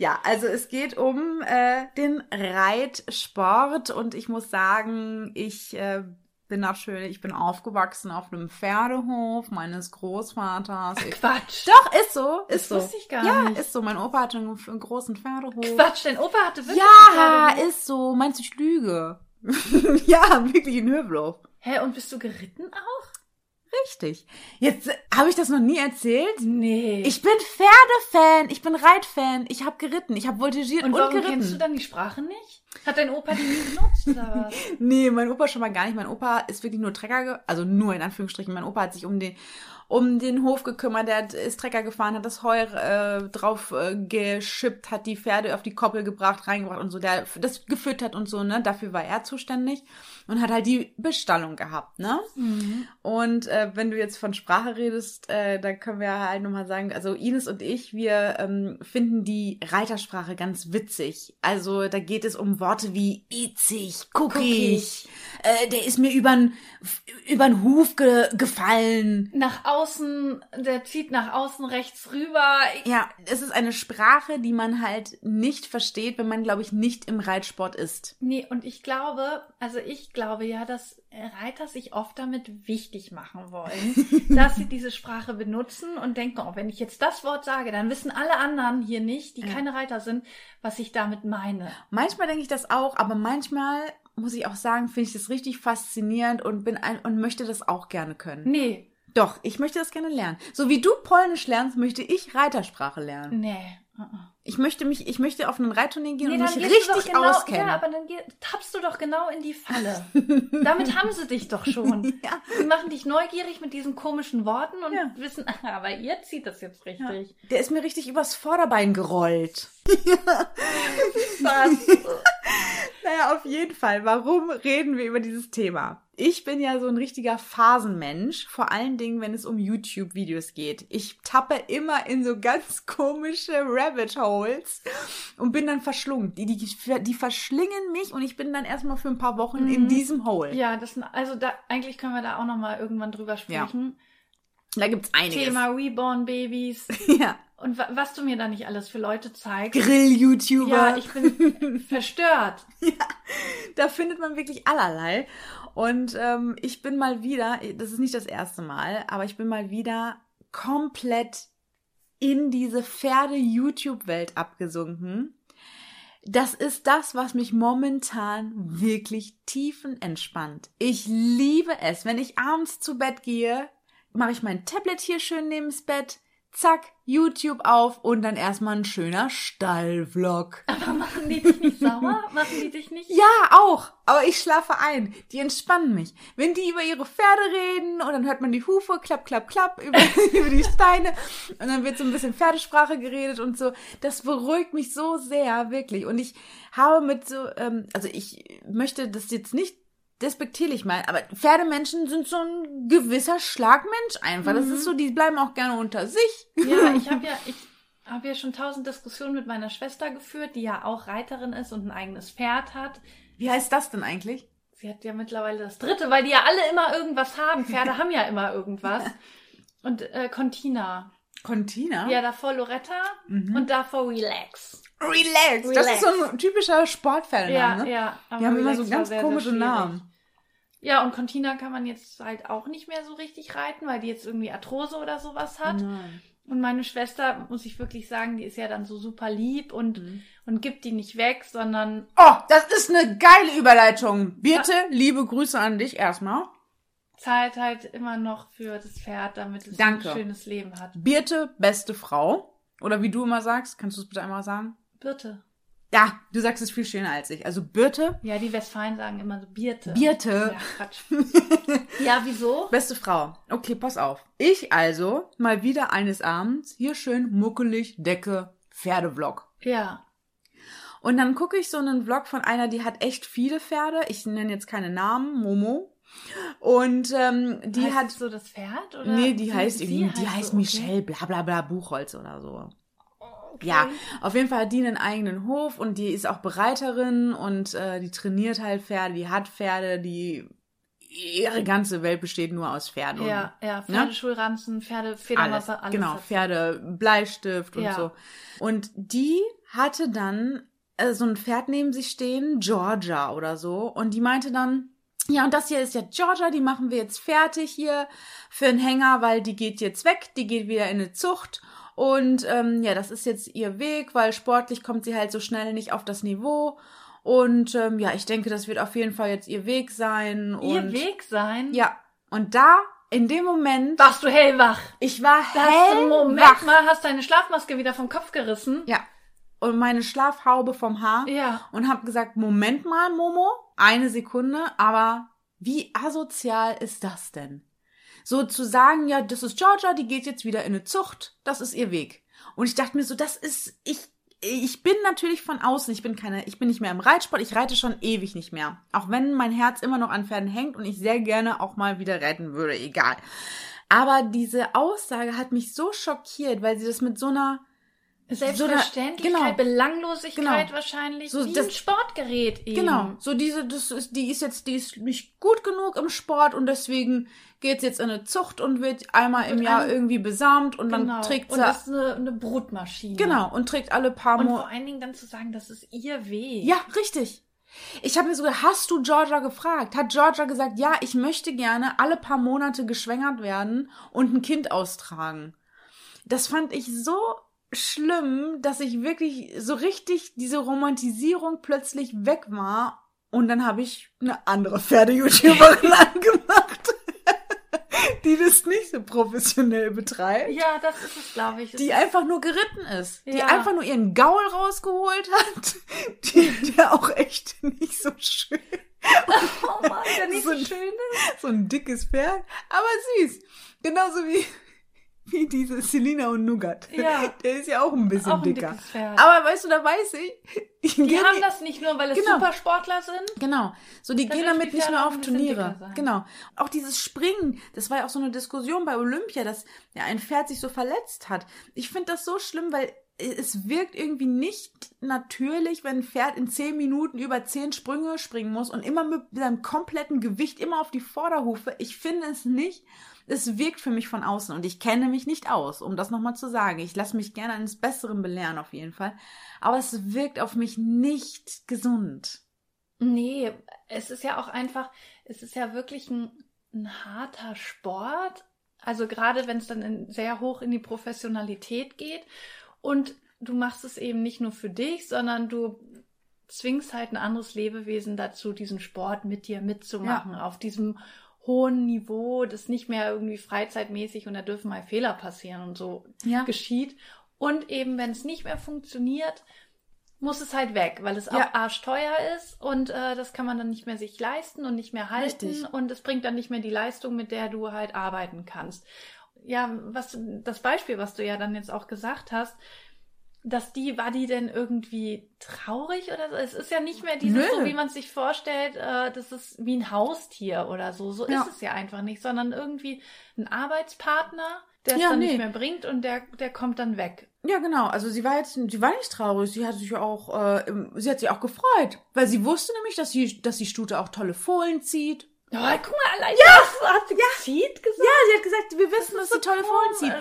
Ja, also es geht um äh, den Reitsport und ich muss sagen, ich äh, bin natürlich, ich bin aufgewachsen auf einem Pferdehof meines Großvaters. Ich, Quatsch. doch, ist so, Das ist so. wusste ich gar ja, nicht. ist so. Mein Opa hatte einen, einen großen Pferdehof. Quatsch, dein Opa hatte wirklich Ja, ist so. Meinst du, ich lüge? [laughs] ja, wirklich in Hövelhof. Hä, und bist du geritten auch? Richtig. Jetzt äh, habe ich das noch nie erzählt. Nee. Ich bin Pferdefan, ich bin Reitfan, ich habe geritten, ich habe voltigiert und, und warum geritten. kennst du dann die Sprache nicht? Hat dein Opa die nie benutzt oder [laughs] was? Nee, mein Opa schon mal gar nicht. Mein Opa ist wirklich nur Trecker, also nur in Anführungsstrichen. Mein Opa hat sich um den um den Hof gekümmert, der ist Trecker gefahren, hat das Heu äh, drauf äh, geschippt, hat die Pferde auf die Koppel gebracht, reingebracht und so, der das gefüttert und so, ne? Dafür war er zuständig und hat halt die Bestallung gehabt, ne? Und äh, wenn du jetzt von Sprache redest, äh, da können wir halt nochmal sagen, also Ines und ich, wir ähm, finden die Reitersprache ganz witzig. Also da geht es um Worte wie itzig, guckig, äh, der ist mir übern, übern Huf ge gefallen. Nach außen, der zieht nach außen rechts rüber. Ja, es ist eine Sprache, die man halt nicht versteht, wenn man, glaube ich, nicht im Reitsport ist. Nee, und ich glaube, also ich glaube ja, dass Reiter sich oft damit wichtig machen wollen, [laughs] dass sie diese Sprache benutzen und denken, oh, wenn ich jetzt das Wort sage, dann wissen alle anderen hier nicht, die Ja. keine Reiter sind, was ich damit meine. Manchmal denke ich das auch, aber manchmal muss ich auch sagen, finde ich das richtig faszinierend und bin ein und möchte das auch gerne können. Nee, Doch, ich möchte das gerne lernen. So wie du Polnisch lernst, möchte ich Reitersprache lernen. nee. uh-uh. Ich möchte mich, ich möchte auf einen Reitturnier gehen Nee, und mich richtig genau, auskennen. Ja, aber dann geh- tappst du doch genau in die Falle. [laughs] Damit haben sie dich doch schon. [laughs] Ja. Sie machen dich neugierig mit diesen komischen Worten und Ja. wissen, [laughs] aber ihr zieht das jetzt richtig. Der ist mir richtig übers Vorderbein gerollt. Was? [laughs] Naja, auf jeden Fall. Warum reden wir über dieses Thema? Ich bin ja so ein richtiger Phasenmensch, vor allen Dingen, wenn es um YouTube-Videos geht. Ich tappe immer in so ganz komische Rabbit Holes und bin dann verschlungen. Die, die, die verschlingen mich und ich bin dann erstmal für ein paar Wochen in Mhm. diesem Hole. Ja, das sind, also da, eigentlich können wir da auch noch mal irgendwann drüber sprechen. Da gibt's einiges. Thema Reborn Babys [laughs] Ja. und wa was du mir da nicht alles für Leute zeigst. Grill-YouTuber. Ja, ich bin [laughs] verstört. da findet man wirklich allerlei. Und ähm, ich bin mal wieder, das ist nicht das erste Mal, aber ich bin mal wieder komplett in diese Pferde-YouTube-Welt abgesunken. Das ist das, was mich momentan wirklich tiefenentspannt. Ich liebe es, wenn ich abends zu Bett gehe, mache ich mein Tablet hier schön neben das Bett, zack, YouTube auf und dann erstmal ein schöner Stallvlog. Aber machen die dich nicht sauer? [laughs] Machen die dich nicht? Ja, auch. Aber ich schlafe ein. Die entspannen mich. Wenn die über ihre Pferde reden und dann hört man die Hufe, klapp, klapp, klapp, [laughs] über, über die Steine und dann wird so ein bisschen Pferdesprache geredet und so. Das beruhigt mich so sehr, wirklich. Und ich habe mit so, ähm, also ich möchte das jetzt nicht despektierlich meinen, aber Pferdemenschen sind so ein gewisser Schlagmensch einfach. Das Mhm. ist so, die bleiben auch gerne unter sich. Ja, [laughs] ich habe ja, ich habe ja schon tausend Diskussionen mit meiner Schwester geführt, die ja auch Reiterin ist und ein eigenes Pferd hat. Wie heißt das denn eigentlich? Sie hat ja mittlerweile das dritte, weil die ja alle immer irgendwas haben. Pferde [laughs] haben ja immer irgendwas. Und äh, Contina. Contina? Ja, davor Loretta Mhm. und davor Relax. Relax. Das ist so ein typischer Sportpferdername. Ja, ne? ja. aber Die haben immer Relax so ganz sehr, sehr komische schwierig. Namen. Ja, und Contina kann man jetzt halt auch nicht mehr so richtig reiten, weil die jetzt irgendwie Arthrose oder sowas hat. Nein. Und meine Schwester, muss ich wirklich sagen, die ist ja dann so super lieb und, Mhm. und gibt die nicht weg, sondern Oh, das ist eine geile Überleitung. Birte, liebe Grüße an dich erstmal. zahlt halt immer noch für das Pferd, damit es Danke. ein schönes Leben hat. Birte, beste Frau. Oder wie du immer sagst, kannst du es bitte einmal sagen? Birte. Ja, du sagst es viel schöner als ich. Also Birte, Ja, die Westfalen sagen immer so Birte. Birte, Ja, Quatsch. [laughs] ja, wieso? beste Frau. Okay, pass auf. Ich also mal wieder eines Abends hier schön muckelig Decke Pferdevlog. Ja. Und dann gucke ich so einen Vlog von einer, die hat echt viele Pferde. Ich nenne jetzt keine Namen, Momo. Und ähm, die heißt hat so das Pferd? Oder Nee, die heißt irgendwie, die heißt so, okay. Michelle, bla bla bla, Buchholz oder so. Okay. Ja, auf jeden Fall hat die einen eigenen Hof und die ist auch Bereiterin und äh, die trainiert halt Pferde, die hat Pferde, die ihre ganze Welt besteht nur aus Pferden. Ja, ja, Ne? Pferdeschulranzen, Pferde, Federwasser, alles. Genau, dazu. Pferde, Bleistift und Ja. so. Und die hatte dann äh, so ein Pferd neben sich stehen, Georgia oder so. Und die meinte dann, ja, und das hier ist ja Georgia, die machen wir jetzt fertig hier für einen Hänger, weil die geht jetzt weg, die geht wieder in eine Zucht. Und ähm, ja, das ist jetzt ihr Weg, weil sportlich kommt sie halt so schnell nicht auf das Niveau. Und ähm, ja, ich denke, das wird auf jeden Fall jetzt ihr Weg sein. Ihr und, Weg sein? Ja, und da, in dem Moment, Warst du hellwach? ich war Da hast du, hellwach. Moment mal, hast deine Schlafmaske wieder vom Kopf gerissen? Ja. Und meine Schlafhaube vom Haar. Ja. Und hab gesagt, Moment mal, Momo, eine Sekunde, aber wie asozial ist das denn? So zu sagen, ja, das ist Georgia, die geht jetzt wieder in eine Zucht, das ist ihr Weg. Und ich dachte mir so, das ist, ich, ich bin natürlich von außen, ich bin keine, ich bin nicht mehr im Reitsport, ich reite schon ewig nicht mehr. Auch wenn mein Herz immer noch an Pferden hängt und ich sehr gerne auch mal wieder reiten würde, egal. Aber diese Aussage hat mich so schockiert, weil sie das mit so einer, Selbstverständlichkeit, genau. Belanglosigkeit Genau. wahrscheinlich. So wie das- ein Sportgerät eben. Genau, so diese, das ist, die ist jetzt, die ist nicht gut genug im Sport und deswegen geht's jetzt in eine Zucht und wird einmal im Jahr ein- irgendwie besamt und Genau. dann trägt und sie, das ist eine, eine Brutmaschine. genau, und trägt alle paar Und Mo vor allen Dingen dann zu sagen, das ist ihr Weg. Ja, richtig. Ich habe mir sogar, hast du Georgia gefragt? Hat Georgia gesagt, ja, ich möchte gerne alle paar Monate geschwängert werden und ein Kind austragen. Das fand ich so schlimm, dass ich wirklich so richtig diese Romantisierung plötzlich weg war. Und dann habe ich eine andere Pferde-YouTuberin [laughs] angemacht, [laughs] die das nicht so professionell betreibt. Ja, das ist es, glaube ich. Die einfach nur geritten ist. Die Ja. einfach nur ihren Gaul rausgeholt hat. Die, der auch echt nicht so schön. [laughs] oh Mann, der nicht so so schön ist. So ein dickes Pferd. Aber süß. Genauso wie, wie [laughs] diese Selina und Nougat. Ja. Der ist ja auch ein bisschen Auch ein dicker. dickes Pferd. Aber weißt du, da weiß ich. [laughs] Die, die haben das nicht nur, weil es Genau. Supersportler sind. Genau. So, die gehen damit die nicht nur auf Turniere. Genau. Auch dieses Springen, das war ja auch so eine Diskussion bei Olympia, dass ja ein Pferd sich so verletzt hat. Ich finde das so schlimm, weil es wirkt irgendwie nicht natürlich, wenn ein Pferd in zehn Minuten über zehn Sprünge springen muss und immer mit seinem kompletten Gewicht immer auf die Vorderhufe. Ich finde es nicht. Es wirkt für mich von außen und ich kenne mich nicht aus, um das nochmal zu sagen. Ich lasse mich gerne eines Besseren belehren auf jeden Fall. Aber es wirkt auf mich nicht gesund. Nee, es ist ja auch einfach, es ist ja wirklich ein, ein harter Sport. Also gerade wenn es dann in, sehr hoch in die Professionalität geht. Und du machst es eben nicht nur für dich, sondern du zwingst halt ein anderes Lebewesen dazu, diesen Sport mit dir mitzumachen, auf diesem hohen Niveau, das nicht mehr irgendwie freizeitmäßig und da dürfen mal Fehler passieren und so Ja. geschieht. Und eben, wenn es nicht mehr funktioniert, muss es halt weg, weil es auch Ja. arschteuer ist und äh, das kann man dann nicht mehr sich leisten und nicht mehr halten Richtig. und es bringt dann nicht mehr die Leistung, mit der du halt arbeiten kannst. Ja, was das Beispiel, was du ja dann jetzt auch gesagt hast, dass die, war die denn irgendwie traurig oder so? Es ist ja nicht mehr dieses, Nö. so wie man es sich vorstellt, äh, das ist wie ein Haustier oder so. So Ja. ist es ja einfach nicht, sondern irgendwie ein Arbeitspartner, der es Ja, dann nee. nicht mehr bringt und der, der kommt dann weg. Ja, genau. Also sie war jetzt, sie war nicht traurig. Sie hat sich auch, äh, sie hat sich auch gefreut, weil sie wusste nämlich, dass sie, dass die Stute auch tolle Fohlen zieht. Oh, guck mal, allein das hat sie zieht gesagt. Ja, sie hat gesagt, wir wissen, dass sie tolle Fohlen zieht.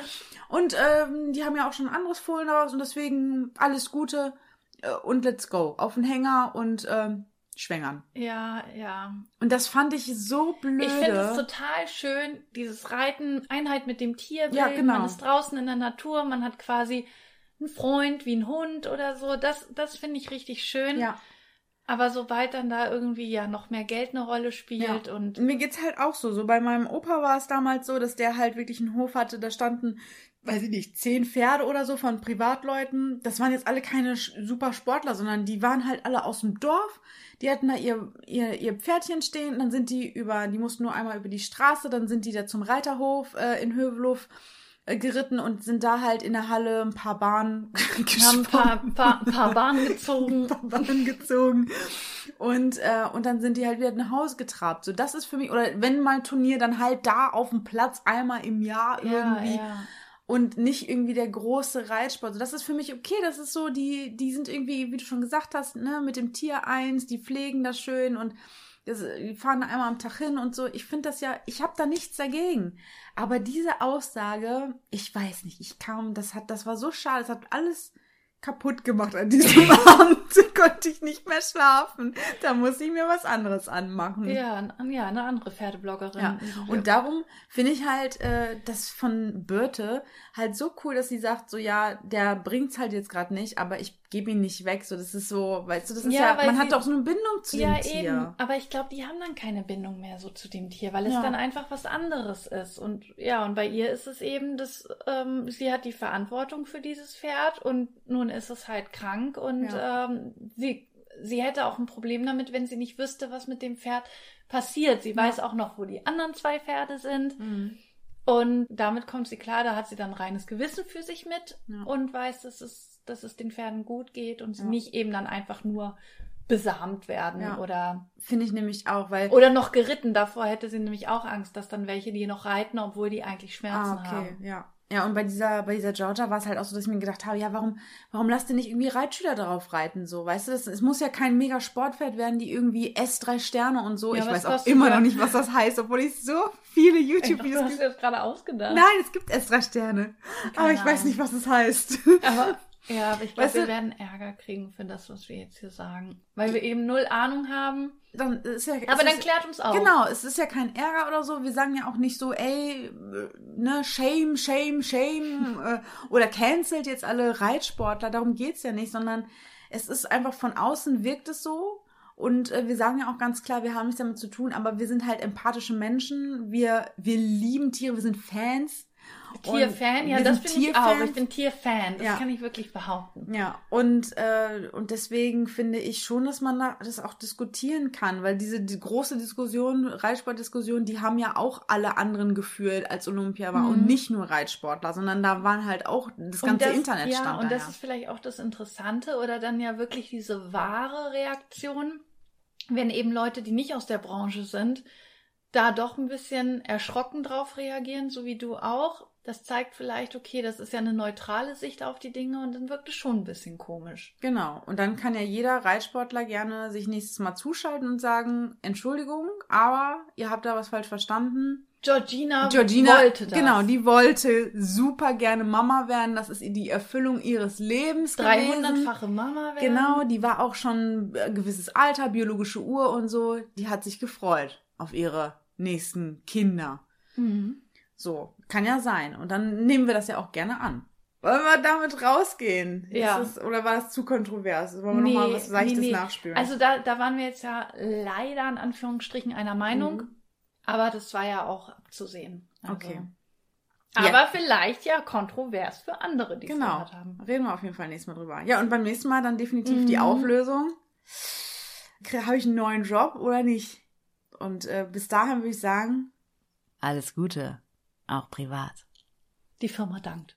Und ähm, die haben ja auch schon ein anderes Fohlen raus und deswegen alles Gute äh, und let's go. Auf den Hänger und ähm, schwängern. Ja, ja. Und das fand ich so blöde. Ich finde es total schön, dieses Reiten, Einheit mit dem Tier. Ja, genau. Man ist draußen in der Natur, man hat quasi einen Freund wie ein Hund oder so. Das, das finde ich richtig schön. Ja. Aber sobald dann da irgendwie ja noch mehr Geld eine Rolle spielt Ja. und Mir geht's halt auch so. So bei meinem Opa war es damals so, dass der halt wirklich einen Hof hatte. Da standen, weiß ich nicht, zehn Pferde oder so von Privatleuten. Das waren jetzt alle keine super Sportler, sondern die waren halt alle aus dem Dorf. Die hatten da ihr, ihr, ihr Pferdchen stehen. Dann sind die über, die mussten nur einmal über die Straße. Dann sind die da zum Reiterhof äh, in Hövelhof äh, geritten und sind da halt in der Halle ein paar Bahnen [laughs] haben ein paar, paar, paar Bahnen gezogen. [laughs] Bahn gezogen. Und, äh, und dann sind die halt wieder nach Hause getrabt. So, das ist für mich, oder wenn mal ein Turnier, dann halt da auf dem Platz einmal im Jahr Ja, irgendwie. ja. Und nicht irgendwie der große Reitsport. Das ist für mich okay. Das ist so, die, die sind irgendwie, wie du schon gesagt hast, ne, mit dem Tier eins, die pflegen das schön und das, die fahren einmal am Tag hin und so. Ich finde das ja, ich habe da nichts dagegen. Aber diese Aussage, ich weiß nicht, ich kam, das hat, das war so schade, es hat alles kaputt gemacht an diesem [laughs] Abend. [laughs] Konnte ich nicht mehr schlafen. Da muss ich mir was anderes anmachen. Ja, ja, eine andere Pferdebloggerin. Ja, und darum finde ich halt äh, das von Birte halt so cool, dass sie sagt, so ja, der bringt's halt jetzt gerade nicht, aber ich gebe ihn nicht weg. So, das ist so, weißt du, das ist Ja, ja, man hat doch so eine Bindung zu ja, dem Tier. eben. Aber ich glaube, die haben dann keine Bindung mehr so zu dem Tier, weil es Ja. dann einfach was anderes ist. Und ja, und bei ihr ist es eben, dass ähm, sie hat die Verantwortung für dieses Pferd und nun ist es halt krank und Ja. ähm, sie, sie hätte auch ein Problem damit, wenn sie nicht wüsste, was mit dem Pferd passiert. Sie weiß auch noch, wo die anderen zwei Pferde sind. Mhm. Und damit kommt sie klar, da hat sie dann reines Gewissen für sich mit Ja. und weiß, dass es, dass es den Pferden gut geht und sie Ja. nicht eben dann einfach nur besamt werden Ja. oder Finde ich nämlich auch, weil. oder noch geritten. Davor hätte sie nämlich auch Angst, dass dann welche die noch reiten, obwohl die eigentlich Schmerzen ah, okay, haben. ja. Ja, und bei dieser, bei dieser Georgia war es halt auch so, dass ich mir gedacht habe, ja, warum, warum lasst ihr nicht irgendwie Reitschüler darauf reiten, so, weißt du, das, es muss ja kein mega Sportpferd werden, die irgendwie S3 Sterne und so, Ja, ich weiß auch immer noch nicht, was das heißt, obwohl ich so viele du YouTube-Videos hast dir das gerade ausgedacht. Nein, es gibt S3 Sterne. aber ich weiß Ahnung. nicht, was es heißt. Aber ja, aber ich glaube, Weißt wir du- werden Ärger kriegen für das, was wir jetzt hier sagen. Weil wir eben null Ahnung haben. dann ist ja, Aber dann ist, klärt uns auf. Genau, es ist ja kein Ärger oder so. Wir sagen ja auch nicht so, ey, äh, ne, shame, shame, shame [laughs] äh, oder cancelt jetzt alle Reitsportler. Darum geht's ja nicht, sondern es ist einfach von außen wirkt es so. Und äh, wir sagen ja auch ganz klar, wir haben nichts damit zu tun, aber wir sind halt empathische Menschen. Wir, wir lieben Tiere, wir sind Fans. Tierfan, Und ja, das bin ich auch. Tierfans. Ich bin Tierfan. Das Ja. kann ich wirklich behaupten. Ja, und, äh, und deswegen finde ich schon, dass man da das auch diskutieren kann, weil diese die große Diskussion, Reitsportdiskussion, die haben ja auch alle anderen geführt, als Olympia war. Mhm. Und nicht nur Reitsportler, sondern da waren halt auch, das Und ganze das, Internet ja, stand und da. das ja. ist vielleicht auch das Interessante oder dann ja wirklich diese wahre Reaktion, wenn eben Leute, die nicht aus der Branche sind, da doch ein bisschen erschrocken drauf reagieren, so wie du auch. Das zeigt vielleicht, okay, das ist ja eine neutrale Sicht auf die Dinge und dann wirkt es schon ein bisschen komisch. Genau. Und dann kann ja jeder Reitsportler gerne sich nächstes Mal zuschalten und sagen, Entschuldigung, aber ihr habt da was falsch verstanden. Georgina, Georgina, wollte das. genau, die wollte super gerne Mama werden. Das ist die Erfüllung ihres Lebens gewesen. 300-fache Mama werden. Genau, die war auch schon ein gewisses Alter, biologische Uhr und so. Die hat sich gefreut auf ihre nächsten Kinder. Mhm. So, kann ja sein. Und dann nehmen wir das ja auch gerne an. Wollen wir damit rausgehen? Ja. Ist es, oder war das zu kontrovers? Wollen wir nochmal was Seichtes nee, nee. nachspüren? Also da, da waren wir jetzt ja leider in Anführungsstrichen einer Meinung, Mhm. aber das war ja auch abzusehen. Also. Okay. Aber Ja. vielleicht ja kontrovers für andere, die es genau. gehört haben. Reden wir auf jeden Fall nächstes Mal drüber. Ja, und beim nächsten Mal dann definitiv die Mhm. Auflösung. Habe ich einen neuen Job oder nicht? Und äh, bis dahin würde ich sagen, alles Gute, auch privat. Die Firma dankt.